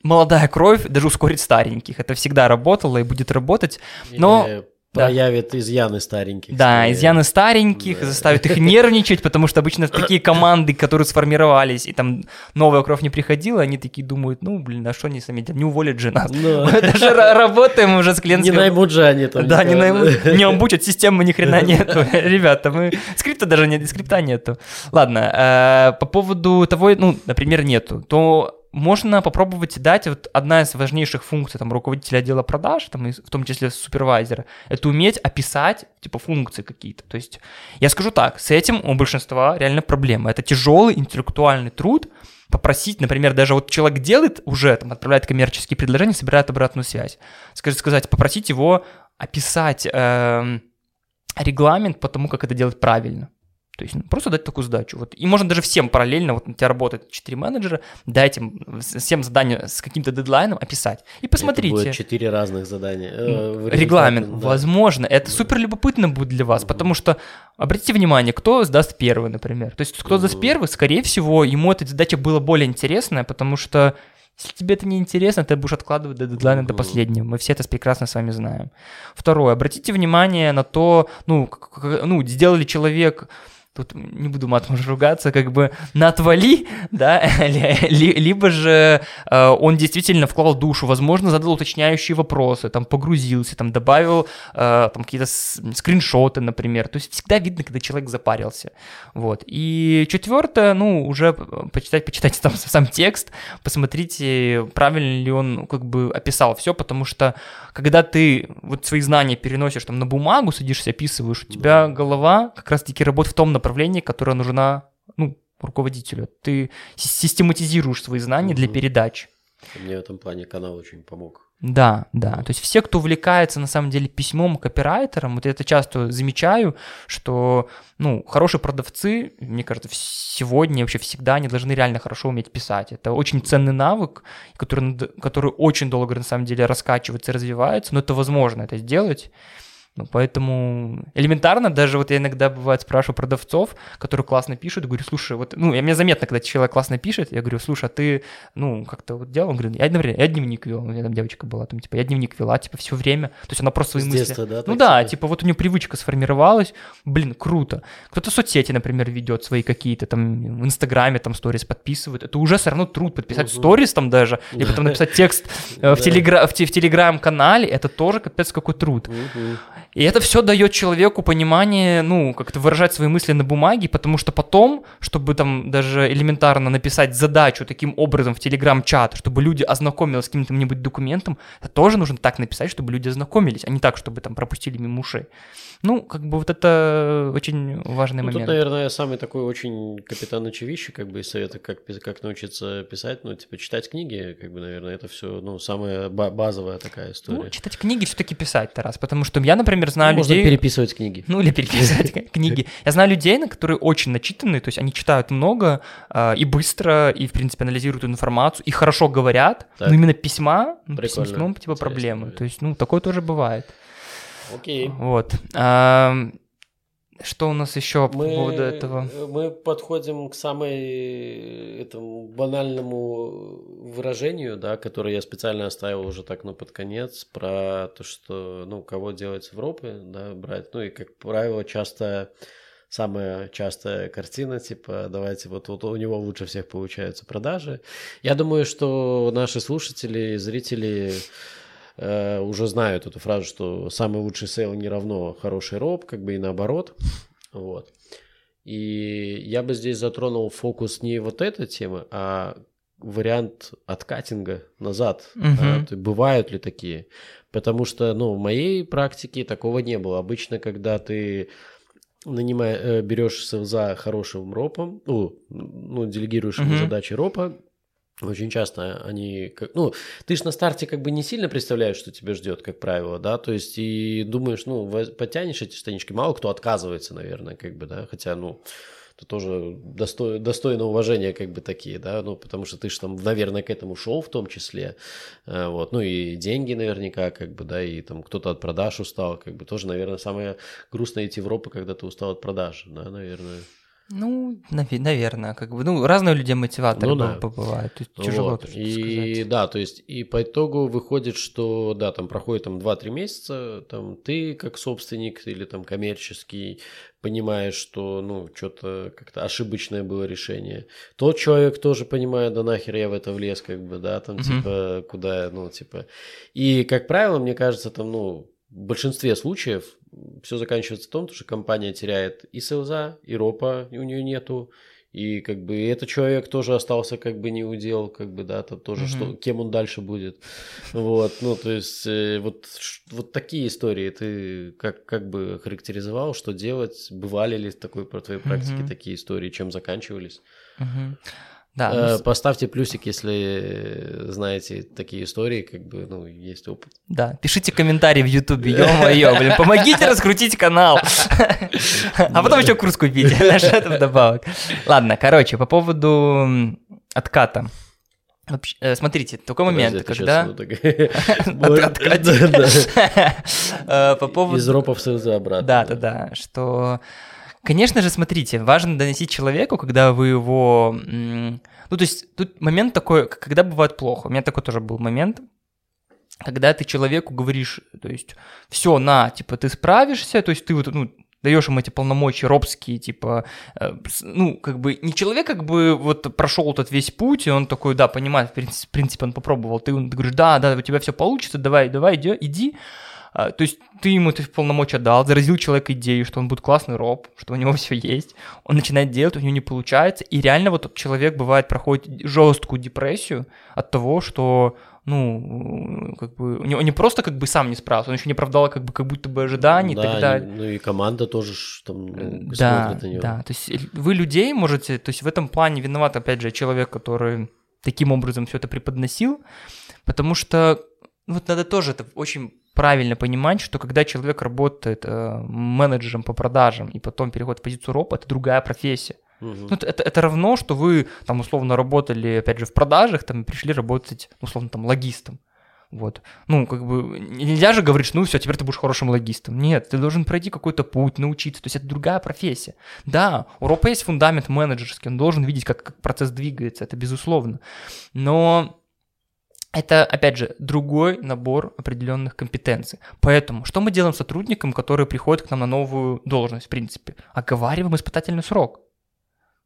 молодая кровь даже ускорит стареньких. Это всегда работало и будет работать. но- Или да. проявит изъяны стареньких. Да, скорее. изъяны стареньких, Да. заставит их нервничать, потому что обычно такие команды, которые сформировались, и там новая кровь не приходила, они такие думают, ну, блин, а что они сами делают? Не уволят же нас. Ну, Мы даже ра- работаем уже с Не клиентским... наймут же они там. Да, не наймут, не обучат, системы ни хрена нету. Ребята, мы... Скрипта даже нет, скрипта нету. Ладно, э, по поводу того, ну, например, нету, то можно попробовать дать вот одна из важнейших функций там руководителя отдела продаж, там, в том числе супервайзера, это уметь описать типа функции какие-то. То есть я скажу так, с этим у большинства реально проблема. Это тяжелый интеллектуальный труд, попросить, например, даже вот человек делает уже, там, отправляет коммерческие предложения, собирает обратную связь. Скажи, сказать, попросить его описать эм, регламент по тому, как это делать правильно. То есть ну, просто дать такую задачу. Вот. И можно даже всем параллельно, вот у тебя работает 4 менеджера, дайте им всем задание с каким-то дедлайном описать. И Это посмотрите. будет четыре разных задания. э, Регламент, да. возможно, это супер любопытно будет для вас, Мгм. потому что обратите внимание, кто сдаст первый, например. То есть кто сдаст Мгм. первый, скорее всего, ему эта задача была более интересная, потому что если тебе это не интересно, ты будешь откладывать до дедлайна до последнего. Мы все это прекрасно с вами знаем. Второе, обратите внимание на то, ну, ну сделали человек тут не буду матом уже ругаться, как бы на отвали, да, ли- ли- либо же э, он действительно вклал душу, возможно, задал уточняющие вопросы, там погрузился, там добавил э, там какие-то скриншоты, например. То есть всегда видно, когда человек запарился. Вот. И четвертое, ну, уже почитать, почитайте там сам текст, посмотрите, правильно ли он как бы описал все, потому что когда ты вот свои знания переносишь там на бумагу, садишься, описываешь, у тебя голова как раз-таки работает в том направлении, которое нужна, ну, руководителю. Ты си- систематизируешь свои знания для Мгм. передач. Мне в этом плане канал очень помог. Да, да. То есть все, кто увлекается на самом деле письмом, копирайтером, вот я это часто замечаю, что, ну, хорошие продавцы, мне кажется, сегодня вообще всегда они должны реально хорошо уметь писать. Это очень ценный навык, который, который очень долго на самом деле раскачивается и развивается, но это возможно это сделать. Ну, поэтому элементарно, даже вот я иногда бывает спрашиваю продавцов, которые классно пишут, говорю, слушай, вот, ну, я мне заметно, когда человек классно пишет, я говорю, слушай, а ты, ну, как-то вот делал? Он говорит, я, например, я дневник вел, у меня там девочка была, там, типа, я дневник вела, типа, все время, то есть она просто свои С мысли... детства, да, ну да, типа, вот у нее привычка сформировалась, блин, круто. Кто-то соцсети, например, ведет свои какие-то там, в Инстаграме там сторис подписывает, это уже все равно труд подписать Мгм. сторис там даже, либо там написать текст э, в, Да. телегра... в, в телеграм-канале, это тоже капец какой труд. Мгм. И это все дает человеку понимание, ну, как-то выражать свои мысли на бумаге, потому что потом, чтобы там даже элементарно написать задачу таким образом в телеграм-чат, чтобы люди ознакомились с каким-то-нибудь документом, это тоже нужно так написать, чтобы люди ознакомились, а не так, чтобы там пропустили мимо ушей. Ну, как бы вот это очень важный Ну, тут, момент. наверное, самый такой очень капитан очевидный, как бы, из совета, как, как научиться писать, ну, типа, читать книги, как бы, наверное, это все, ну, самая ба- базовая такая история. Ну, читать книги все-таки писать, Тарас, потому что я, например, знаю Можно людей... переписывать книги. Ну, или переписать книги. Я знаю людей, на которые очень начитанные, то есть они читают много а, и быстро, и, в принципе, анализируют информацию, и хорошо говорят, но именно письма, ну, с Прикольно. письмом, типа, проблемы. То есть, ну, такое тоже бывает. Окей. Вот. Ам, Что у нас еще по Мы, поводу этого? мы подходим к самой этому банальному выражению, да, которое я специально оставил уже так, ну, под конец, про то, что, ну, кого делать с Европы, да, брать. Ну, и, как правило, часто самая частая картина, типа, давайте, вот, вот у него лучше всех получаются продажи. Я думаю, что наши слушатели, зрители э, уже знают эту фразу, что самый лучший sales не равно хороший РОП, как бы и наоборот. Вот. И я бы здесь затронул фокус не вот этой темы, а вариант откатинга назад. Да, то есть бывают ли такие? Потому что, ну, в моей практике такого не было. Обычно, когда ты нанимаешь, э, берешь за хорошим ропом, ну, ну делегируешь ему задачи ропа, очень часто они, ну, ты ж на старте как бы не сильно представляешь, что тебя ждет, как правило, да, то есть и думаешь, ну, подтянешь эти штанишки, мало кто отказывается, наверное, как бы, да, хотя, ну, это тоже достой, достойно уважения, как бы такие, да, ну, потому что ты же там, наверное, к этому шел в том числе, э, вот, ну, и деньги наверняка, как бы, да, и там кто-то от продаж устал, как бы, тоже, наверное, самое грустное идти в ропу, когда ты устал от продаж, да, наверное. Ну, наверное, как бы, ну, разные у людей мотиваторы Ну да. бывают, то есть тяжело Вот. И сказать. да, то есть, и по итогу выходит, что да, там проходит там 2-3 месяца, там ты как собственник или там коммерческий понимаешь, что ну что-то как-то ошибочное было решение. Тот человек тоже понимает, да нахер я в это влез, как бы, да, там Мгм. типа куда, ну типа. И как правило, мне кажется, там ну в большинстве случаев все заканчивается в том, что компания теряет и селза, и ропа у нее нету, и как бы этот человек тоже остался как бы не удел, как бы, да, там тоже, Мгм. что, кем он дальше будет. Вот, ну, то есть, э, вот, вот такие истории ты как, как бы характеризовал, что делать, бывали ли такой по твоей практике Мгм. такие истории, чем заканчивались? Мгм. Да, ну, Э, с- Поставьте плюсик, если знаете такие истории, как бы, ну, есть опыт. Да, пишите комментарии в Ютубе, ё-моё, блин, помогите раскрутить канал. А потом еще курс купите, наш это вдобавок. Ладно, короче, по поводу отката. Э, Смотрите, такой момент, когда... ну. Э, По поводу... Из ропа в СЛЗ обратно. Да, да, да, что, конечно же, смотрите, важно доносить человеку, когда вы его, ну то есть тут момент такой, когда бывает плохо. У меня такой тоже был момент, когда ты человеку говоришь, то есть, все, на, типа, ты справишься, то есть ты вот, ну, даешь ему эти полномочия робские, типа, э, ну, как бы, не человек как бы вот прошел этот весь путь, и он такой, да, понимает, в принципе, он попробовал, ты, ты говоришь, да, да, у тебя все получится, давай, давай, иди, иди, то есть ты ему эти полномочия дал, заразил человека идею, что он будет классный роб, что у него все есть, он начинает делать, у него не получается, и реально вот человек бывает проходит жесткую депрессию от того, что ну, как бы, у него не просто как бы сам не справился, он еще не оправдал как бы как будто бы ожиданий и Да, так и- далее. ну и команда тоже там ну, Да, смотрит на него. да, то есть вы людей можете, то есть в этом плане виноват, опять же, человек, который таким образом все это преподносил, потому что, вот надо тоже это очень правильно понимать, что когда человек работает э, менеджером по продажам и потом переходит в позицию ропа, это другая профессия. Угу. Ну, это, это равно, что вы там условно работали, опять же, в продажах, там пришли работать, условно, там, логистом. Вот. Ну, как бы, нельзя же говорить, что ну все, теперь ты будешь хорошим логистом. Нет, ты должен пройти какой-то путь, научиться. То есть это другая профессия. Да, у РОПа есть фундамент менеджерский, он должен видеть, как, как процесс двигается, это безусловно. Но это, опять же, другой набор определенных компетенций. Поэтому, что мы делаем с сотрудником, который приходит к нам на новую должность, в принципе? Оговариваем испытательный срок.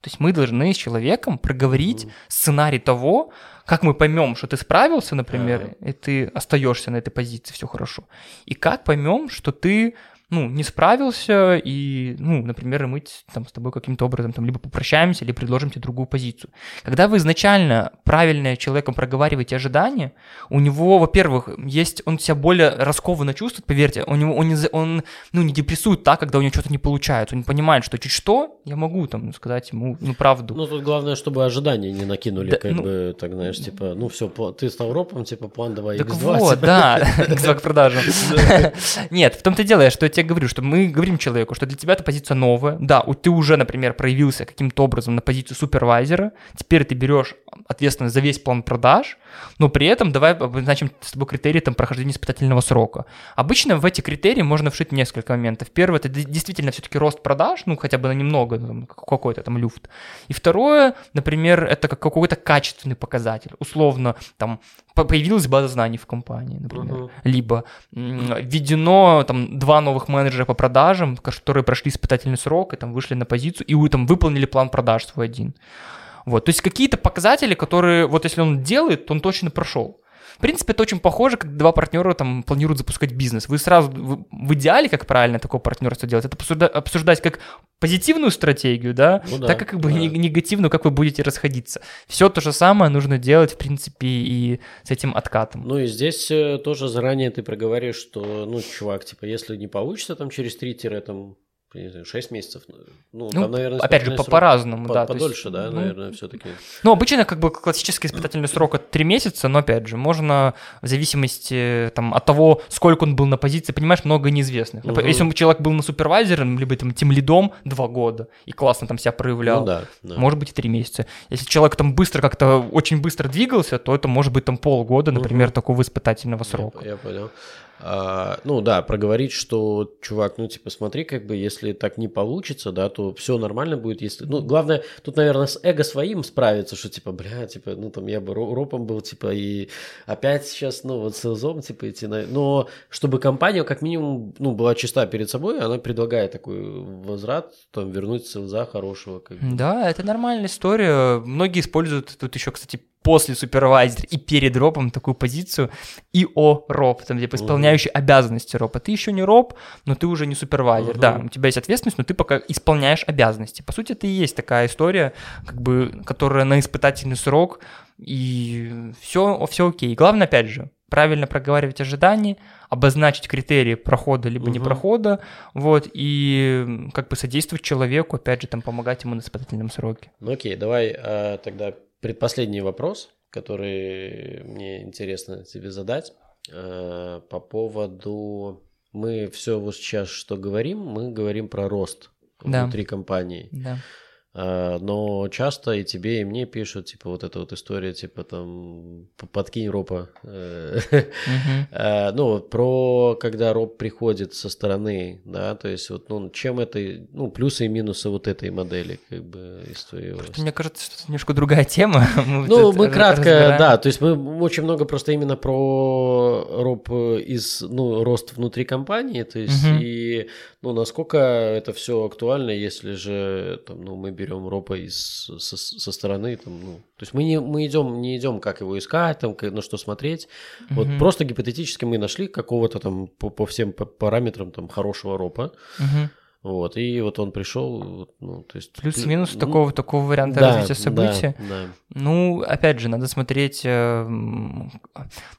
То есть мы должны с человеком проговорить mm. сценарий того, как мы поймем, что ты справился, например, uh-huh. и ты остаешься на этой позиции, все хорошо. И как поймем, что ты ну, не справился, и, ну, например, мы там с тобой каким-то образом там либо попрощаемся, или предложим тебе другую позицию. Когда вы изначально правильно человеком проговариваете ожидания, у него, во-первых, есть, он себя более раскованно чувствует, поверьте, у него, он, не, он ну, не депрессует так, когда у него что-то не получается, он понимает, что чуть что, я могу там сказать ему, ну, правду. Ну, тут главное, чтобы ожидания не накинули, да, как ну, бы, так, знаешь, типа, ну, все, ты стал ропом, типа, план давай так X2. вот, типа. да, X2 к продажам. Нет, в том-то дело, что тебе говорю, что мы говорим человеку, что для тебя эта позиция новая. Да, ты уже, например, проявился каким-то образом на позицию супервайзера, теперь ты берешь ответственность за весь план продаж, но при этом давай обозначим с тобой критерии там, прохождения испытательного срока. Обычно в эти критерии можно вшить несколько моментов. Первое, это действительно все-таки рост продаж, ну, хотя бы на немного, какой-то там люфт. И второе, например, это как какой-то качественный показатель. Условно, там, появилась база знаний в компании, например. Uh-huh. Либо введено там два новых менеджера по продажам, которые прошли испытательный срок и там вышли на позицию и там выполнили план продаж свой один. Вот, то есть какие-то показатели, которые вот если он делает, то он точно прошел. В принципе, это очень похоже, как два партнера там планируют запускать бизнес. Вы сразу, вы, в идеале, как правильно такое партнерство делать, это обсуждать, обсуждать как позитивную стратегию, да, ну, да так как бы да. негативную, как вы будете расходиться. Все то же самое нужно делать, в принципе, и с этим откатом. Ну и здесь э, тоже заранее ты проговоришь, что, ну, чувак, типа, если не получится там через 3 там не знаю, 6 месяцев. Ну, ну там, наверное, опять же, по- по-разному, по- да. Подольше, есть, да, ну, наверное, все-таки. Ну, обычно, как бы, классический испытательный срок это 3 месяца, но, опять же, можно в зависимости там, от того, сколько он был на позиции, понимаешь, много неизвестных. Угу. Если человек был на супервайзером, либо там тем лидом 2 года и классно там себя проявлял, ну, да, да. может быть и 3 месяца. Если человек там быстро как-то, очень быстро двигался, то это может быть там полгода, например, угу. такого испытательного срока. Я, я понял. А, ну да, проговорить, что, чувак, ну типа смотри, как бы, если так не получится, да, то все нормально будет, если, ну, главное, тут, наверное, с эго своим справиться, что, типа, бля, типа, ну, там, я бы ропом был, типа, и опять сейчас, ну, вот с селзом, типа, идти на... Но чтобы компания, как минимум, ну, была чиста перед собой, она предлагает такой возврат, там, вернуть селза хорошего. Как бы. Да, это нормальная история. Многие используют тут еще, кстати, после супервайзера и перед ропом такую позицию и о роп, там типа исполняющий uh-huh. обязанности ропа. Ты еще не роп, но ты уже не супервайзер. Uh-huh. Да, у тебя есть ответственность, но ты пока исполняешь обязанности. По сути, это и есть такая история, как бы, которая на испытательный срок, и все, все окей. Главное, опять же, правильно проговаривать ожидания, обозначить критерии прохода либо угу. не прохода, вот, и как бы содействовать человеку, опять же, там, помогать ему на испытательном сроке. Ну окей, давай а, тогда предпоследний вопрос, который мне интересно тебе задать э, по поводу... Мы все вот сейчас, что говорим, мы говорим про рост да. внутри компании. Да. А, но часто и тебе, и мне пишут, типа, вот эта вот история, типа, там, подкинь ропа. А, ну, про когда роп приходит со стороны, да, то есть вот, ну, чем это, ну, плюсы и минусы вот этой модели, как бы, из твоего... Мне кажется, что это немножко другая тема. Ну, мы кратко, да, то есть мы очень много просто именно про роп из, ну, рост внутри компании, то есть и, ну, насколько это все актуально, если же, там, ну, мы берем ропа из, со, со стороны, там, ну, то есть мы не мы идем не идем, как его искать, там, на что смотреть. Mm-hmm. Вот просто гипотетически мы нашли какого-то там по, по всем параметрам там хорошего ропа. Mm-hmm. Вот, и вот он пришел, ну, то есть... Плюс-минус ну, такого, такого варианта да, развития события. Да, да. Ну, опять же, надо смотреть... Э,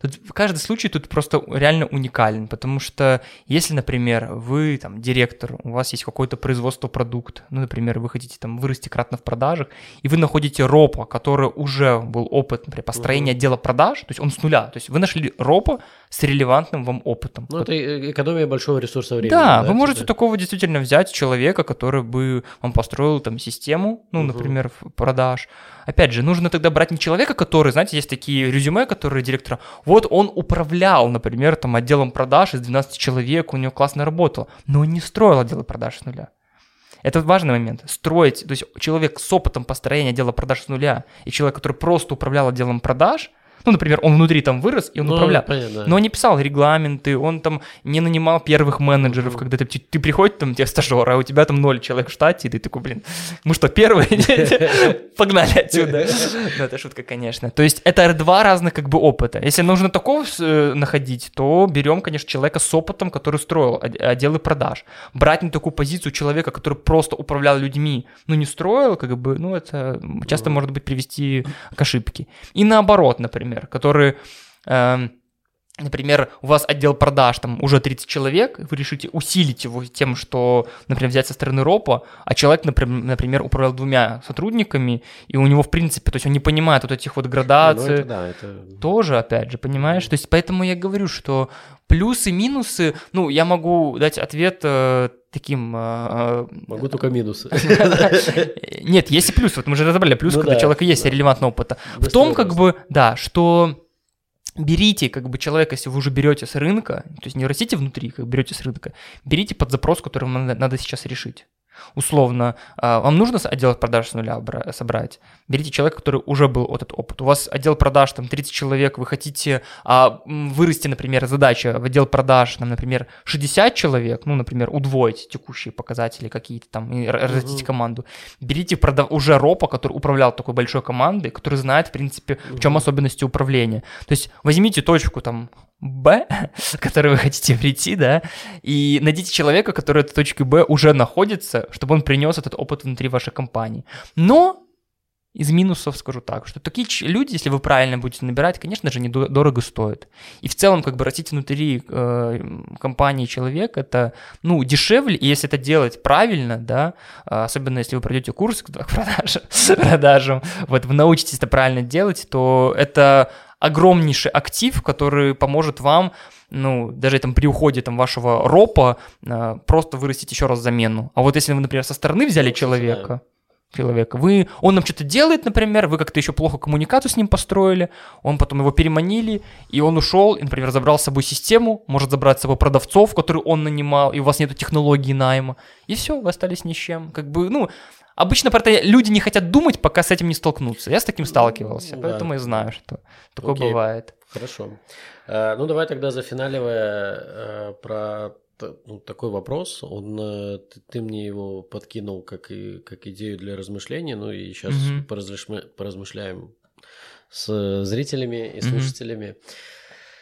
тут каждый случай тут просто реально уникален, потому что если, например, вы там директор, у вас есть какое-то производство продукта, ну, например, вы хотите там вырасти кратно в продажах, и вы находите ропа, который уже был опыт, например, построения угу. отдела продаж, то есть он с нуля, то есть вы нашли ропа, с релевантным вам опытом. Ну, это э, экономия большого ресурса времени. Да, да вы можете такого действительно взять человека, который бы вам построил там систему, ну, угу. например, продаж. Опять же, нужно тогда брать не человека, который, знаете, есть такие резюме, которые директора, вот он управлял, например, там отделом продаж из 12 человек, у него классно работало, но он не строил отделы продаж с нуля. Это важный момент. Строить, то есть человек с опытом построения отдела продаж с нуля и человек, который просто управлял отделом продаж – ну, например, он внутри там вырос, и он ну, управлял. Понятно. Но он не писал регламенты, он там не нанимал первых менеджеров, mm-hmm. когда ты, ты приходишь, там, тебе стажер, а у тебя там ноль человек в штате, и ты такой, блин, мы что, первые? Погнали отсюда. Ну, это шутка, конечно. То есть это два разных как бы опыта. Если нужно такого э, находить, то берем, конечно, человека с опытом, который строил отделы продаж. Брать на такую позицию человека, который просто управлял людьми, но не строил, как бы, ну, это часто может быть привести к ошибке. И наоборот, например, например, которые... Э, Например, у вас отдел продаж, там уже 30 человек, вы решите усилить его тем, что, например, взять со стороны ропа, а человек, например, управлял двумя сотрудниками, и у него, в принципе, то есть он не понимает вот этих вот градаций. Ну, это, да, это... Тоже, опять же, понимаешь? То есть поэтому я говорю, что плюсы, минусы, ну, я могу дать ответ э, таким... Э, э могу только минусы. Нет, есть и плюсы. Вот мы же разобрали плюс, ну, когда да, у человека есть релевантный опыт. В том, как бы, да, что берите как бы человека, если вы уже берете с рынка, то есть не растите внутри, как берете с рынка, берите под запрос, который вам надо, надо сейчас решить. Условно, а, вам нужно отдел продаж с нуля собрать? Берите человека, который уже был этот опыт. У вас отдел продаж, там 30 человек, вы хотите а, вырасти, например, задача в отдел продаж, там, например, 60 человек, ну, например, удвоить текущие показатели какие-то там и растить uh-huh. команду. Берите продав... уже ропа, который управлял такой большой командой, который знает, в принципе, в чем особенности управления. То есть возьмите точку там Б, к которой вы хотите прийти, да, и найдите человека, который этой точкой Б уже находится, чтобы он принес этот опыт внутри вашей компании. Но из минусов скажу так, что такие люди, если вы правильно будете набирать, конечно же, недорого стоят. И в целом, как бы растить внутри э, компании человек, это, ну, дешевле, и если это делать правильно, да, особенно если вы пройдете курс к продажам, продажам, вот вы научитесь это правильно делать, то это огромнейший актив, который поможет вам, ну, даже там при уходе там вашего ропа э, просто вырастить еще раз замену. А вот если вы, например, со стороны взяли человека, человека. Вы, он нам что-то делает, например, вы как-то еще плохо коммуникацию с ним построили, он потом его переманили, и он ушел, и, например, забрал с собой систему, может забрать с собой продавцов, которые он нанимал, и у вас нет технологии найма, и все, вы остались ни с чем. Как бы, ну, Обычно про это люди не хотят думать, пока с этим не столкнутся. Я с таким сталкивался, да. поэтому я знаю, что такое Окей. бывает. Хорошо. А, ну, давай тогда зафиналивая а, про ну, такой вопрос. Он, э, ты, ты мне его подкинул как, и, как идею для размышления, ну и сейчас mm-hmm. поразмышля, поразмышляем с зрителями и слушателями. Mm-hmm.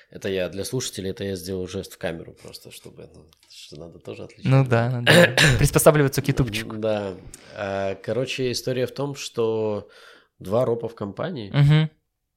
Это я для слушателей, это я сделал жест в камеру просто, чтобы ну, что надо тоже отличить. Ну да, надо приспосабливаться к ютубчику. Да. А, короче, история в том, что два ропа в компании,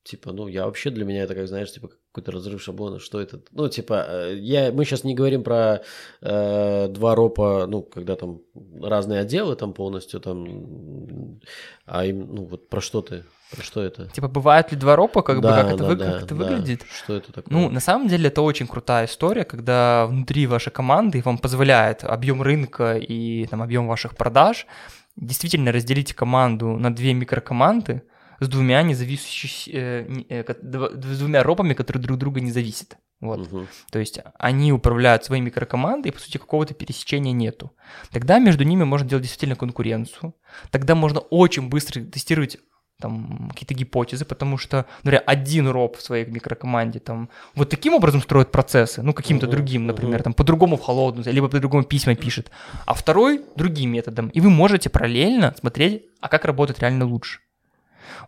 типа, ну, я вообще для меня это, как знаешь, типа, какой-то разрыв шаблона, что это, ну, типа, э, я, мы сейчас не говорим про э, два ропа, ну, когда там разные отделы там полностью там, а им, ну, вот про что ты про что это? Типа, бывает ли два ропа, как да, бы, как это, да, вы, да, как это да. выглядит? Что это такое? Ну, на самом деле, это очень крутая история, когда внутри вашей команды вам позволяет объем рынка и там объем ваших продаж действительно разделить команду на две микрокоманды с двумя независящими, э, э, с двумя ропами, которые друг друга не зависят. Вот. Угу. То есть они управляют своей микрокомандой, и, по сути, какого-то пересечения нету. Тогда между ними можно делать действительно конкуренцию. Тогда можно очень быстро тестировать там какие-то гипотезы, потому что, например, один роб в своей микрокоманде там вот таким образом строит процессы, ну, каким-то uh-huh, другим, например, uh-huh. там по-другому в холодную, либо по-другому письма пишет, а второй другим методом. И вы можете параллельно смотреть, а как работает реально лучше.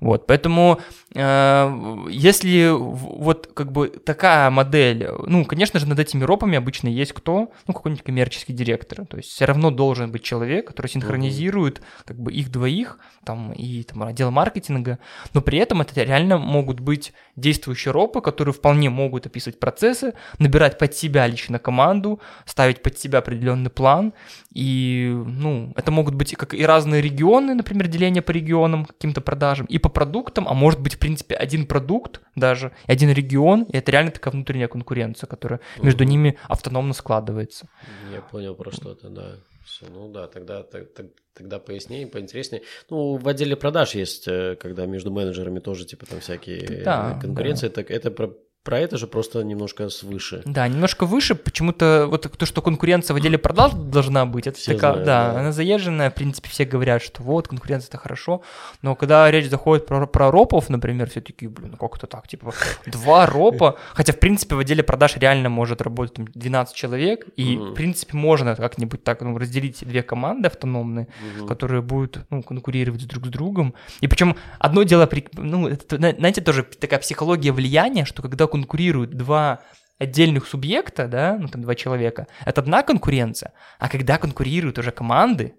Вот, поэтому э, если вот как бы такая модель, ну, конечно же, над этими ропами обычно есть кто? Ну, какой-нибудь коммерческий директор. То есть все равно должен быть человек, который синхронизирует как бы их двоих, там, и там отдел маркетинга, но при этом это реально могут быть действующие ропы, которые вполне могут описывать процессы, набирать под себя лично команду, ставить под себя определенный план, и, ну, это могут быть как и разные регионы, например, деление по регионам, каким-то продажам, и по продуктам, а может быть, в принципе, один продукт даже, и один регион, и это реально такая внутренняя конкуренция, которая между ними автономно складывается. Я понял про что-то, да. Все, ну да, тогда, так, тогда пояснее, поинтереснее. Ну, в отделе продаж есть, э, когда между менеджерами тоже, типа, там всякие Да, конкуренции. Так это про, про это же просто немножко свыше. Да, немножко выше. Почему-то вот то, что конкуренция в отделе продаж должна быть, это Все такая, знают, да, да. она заезженная. В принципе, все говорят, что вот конкуренция это хорошо. Но когда речь заходит про, про ропов, например, все такие, блин, ну как это так? Типа, два ропа. Хотя, в принципе, в отделе продаж реально может работать там, 12 человек. И, в принципе, можно как-нибудь так ну, разделить две команды автономные, которые будут ну, конкурировать друг с другом. И причем одно дело, ну, это, зна- знаете, тоже такая психология влияния, что когда конкурируют два отдельных субъекта, да, ну там два человека, это одна конкуренция, а когда конкурируют уже команды,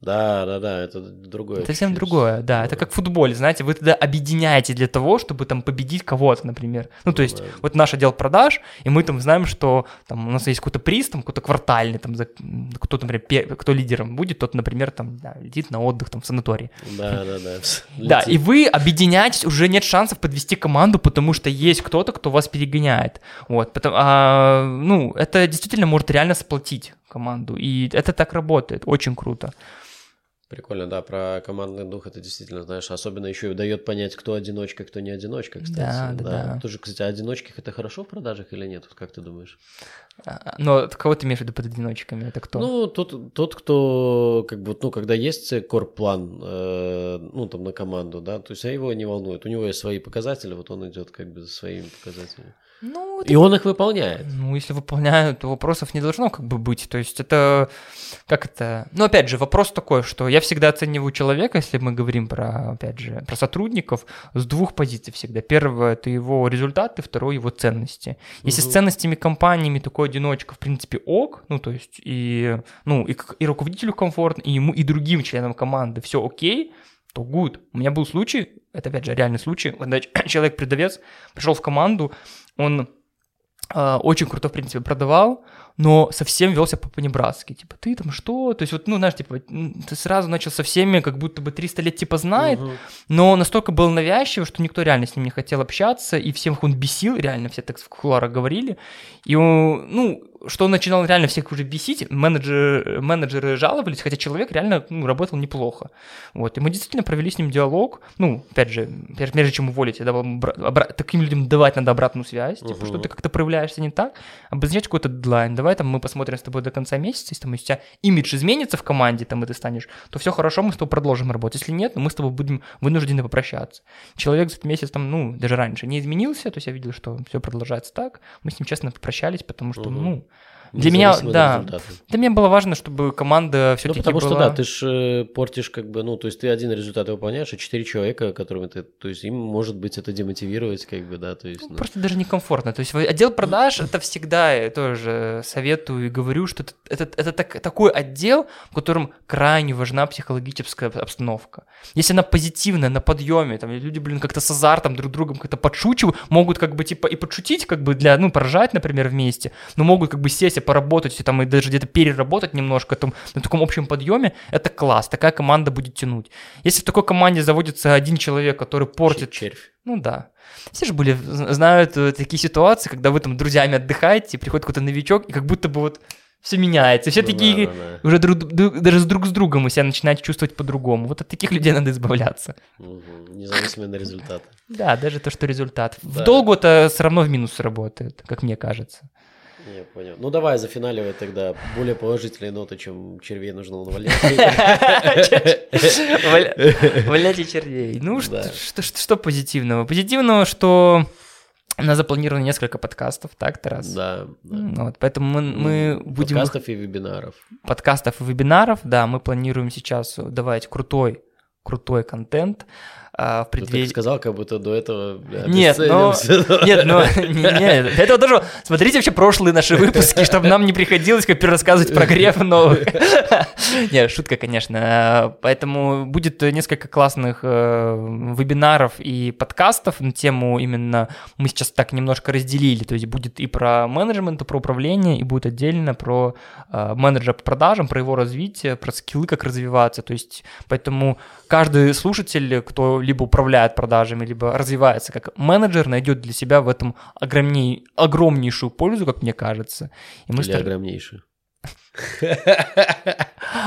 Да, да, да, это другое. это совсем другое, да, это как в футболе, знаете, вы тогда объединяете для того, чтобы там победить кого-то, например. Ну, то есть, Да. вот наш отдел продаж, и мы там знаем, что там у нас есть какой-то приз, там какой-то квартальный, там, кто, например, кто лидером будет, тот, например, там, да, летит на отдых там в санатории. Да, да, да. Да, и вы объединяетесь, уже нет шансов подвести команду, потому что есть кто-то, кто вас перегоняет. Вот, потом, а, ну, это действительно может реально сплотить команду, и это так работает, очень круто. Прикольно, да, про командный дух это действительно, знаешь, особенно еще и дает понять, кто одиночка, кто не одиночка, кстати. Да, да, да. Тоже, кстати, одиночки это хорошо в продажах или нет? Вот Как ты думаешь? А, Но кого ты имеешь в виду под одиночками? Это кто? Ну, тот, тот, кто, как бы, ну, когда есть корп-план, э, ну, там, на команду, да, то есть, а его не волнует. У него есть свои показатели, вот он идет, как бы, за своими показателями. Ну, И он их выполняет. Ну, если выполняют, то вопросов не должно как бы быть. То есть это, как это... Ну, опять же, вопрос такой, что я всегда оцениваю человека, если мы говорим про, опять же, про сотрудников, с двух позиций всегда. Первое — это его результаты, второе — его ценности. Если с Мгм. ценностями компаниями такой одиночка, в принципе, ок, ну, то есть и, ну, и, и руководителю комфортно, и ему, и другим членам команды все окей, то good. У меня был случай, это, опять же, реальный случай, когда человек-продавец пришел в команду, он а, очень круто, в принципе, продавал, но совсем велся по понебратски. Типа, ты там что? То есть, вот, ну, знаешь, типа, ты сразу начал со всеми, как будто бы 300 лет, типа, знает, Мгм. но настолько был навязчив, что никто реально с ним не хотел общаться, и всех он бесил, реально все так в кулуарах говорили. И, он, ну, что он начинал реально всех уже бесить, менеджеры, менеджеры жаловались, хотя человек реально ну, работал неплохо. Вот, и мы действительно провели с ним диалог. Ну, опять же, прежде, чем уволить, я обра- таким людям давать надо обратную связь, типа, что ты как-то проявляешься не так, обозначать какой-то дедлайн. Давай там мы посмотрим с тобой до конца месяца, если там у тебя имидж изменится в команде, там и ты станешь, то все хорошо, мы с тобой продолжим работать. Если нет, ну, мы с тобой будем вынуждены попрощаться. Человек за месяц там, ну, даже раньше не изменился, то есть я видел, что все продолжается так. Мы с ним честно попрощались, потому что, Мгм. ну, для меня, да, результата. для меня было важно, чтобы команда Ну, все-таки потому была... что, да, ты же портишь, как бы, ну, то есть ты один результат выполняешь, а четыре человека, которыми ты, то есть им, может быть, это демотивировать, как бы, да, то есть, Ну, ну, Просто даже некомфортно. То есть отдел продаж это всегда я тоже советую и говорю, что это, это, это так- такой отдел, в котором крайне важна психологическая обстановка. Если она позитивная, на подъеме, там люди, блин, как-то с азартом друг другом как-то подшучивают, могут как бы типа и подшутить, как бы для, ну, поржать, например, вместе, но могут как бы сесть и поработать, и там и даже где-то переработать немножко там, на таком общем подъеме, это класс, такая команда будет тянуть. Если в такой команде заводится один человек, который портит червь. ну да. Все же были, знают э, такие ситуации, когда вы там друзьями отдыхаете, приходит какой-то новичок, и как будто бы вот все меняется. Все Ну такие да, да, да. уже друг, друг- даже друг с другом себя начинаете чувствовать по-другому. Вот от таких людей надо избавляться. Мгм. Независимо на результаты. Да, даже то, что результат. Да. В долгу это все равно в минус работает, как мне кажется. Я понял. Ну, давай зафиналивать тогда более положительные ноты, чем червей нужно увольнять. Валяйте червей. Ну, что, позитивного? Позитивного, что у нас запланировано несколько подкастов, так, Тарас? Да. да. Вот, поэтому мы, мы Ну, будем Подкастов и вебинаров. подкастов и вебинаров. Да, мы планируем сейчас давать крутой, крутой контент а, в Ты так преддверии... сказал, как будто до этого Нет, но... Нет, ну, не- не, для этого тоже... Смотрите вообще прошлые наши выпуски, чтобы нам не приходилось как перерассказывать про греф новых. Нет, шутка, конечно. Поэтому будет несколько классных э, вебинаров и подкастов на тему именно... Мы сейчас так немножко разделили. То есть будет и про менеджмент, и про управление, и будет отдельно про э, менеджера по продажам, про его развитие, про скиллы, как развиваться. То есть поэтому каждый слушатель, кто либо управляет продажами, либо развивается как менеджер, найдет для себя в этом огромней, огромнейшую пользу, как мне кажется. И мы Или стар... огромнейшую.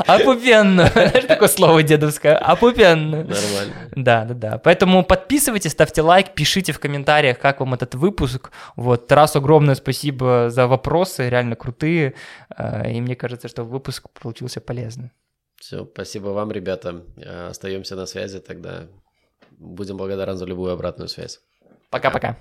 Опупенно. Знаешь, такое слово дедовское? Опупенно. Нормально. Да, да, да. Поэтому подписывайтесь, ставьте лайк, пишите в комментариях, как вам этот выпуск. Вот, Тарасу огромное спасибо за вопросы, реально крутые. А, и мне кажется, что выпуск получился полезным. Все, спасибо вам, ребята. А, остаемся на связи тогда. Будем благодарны за любую обратную связь. Пока-пока.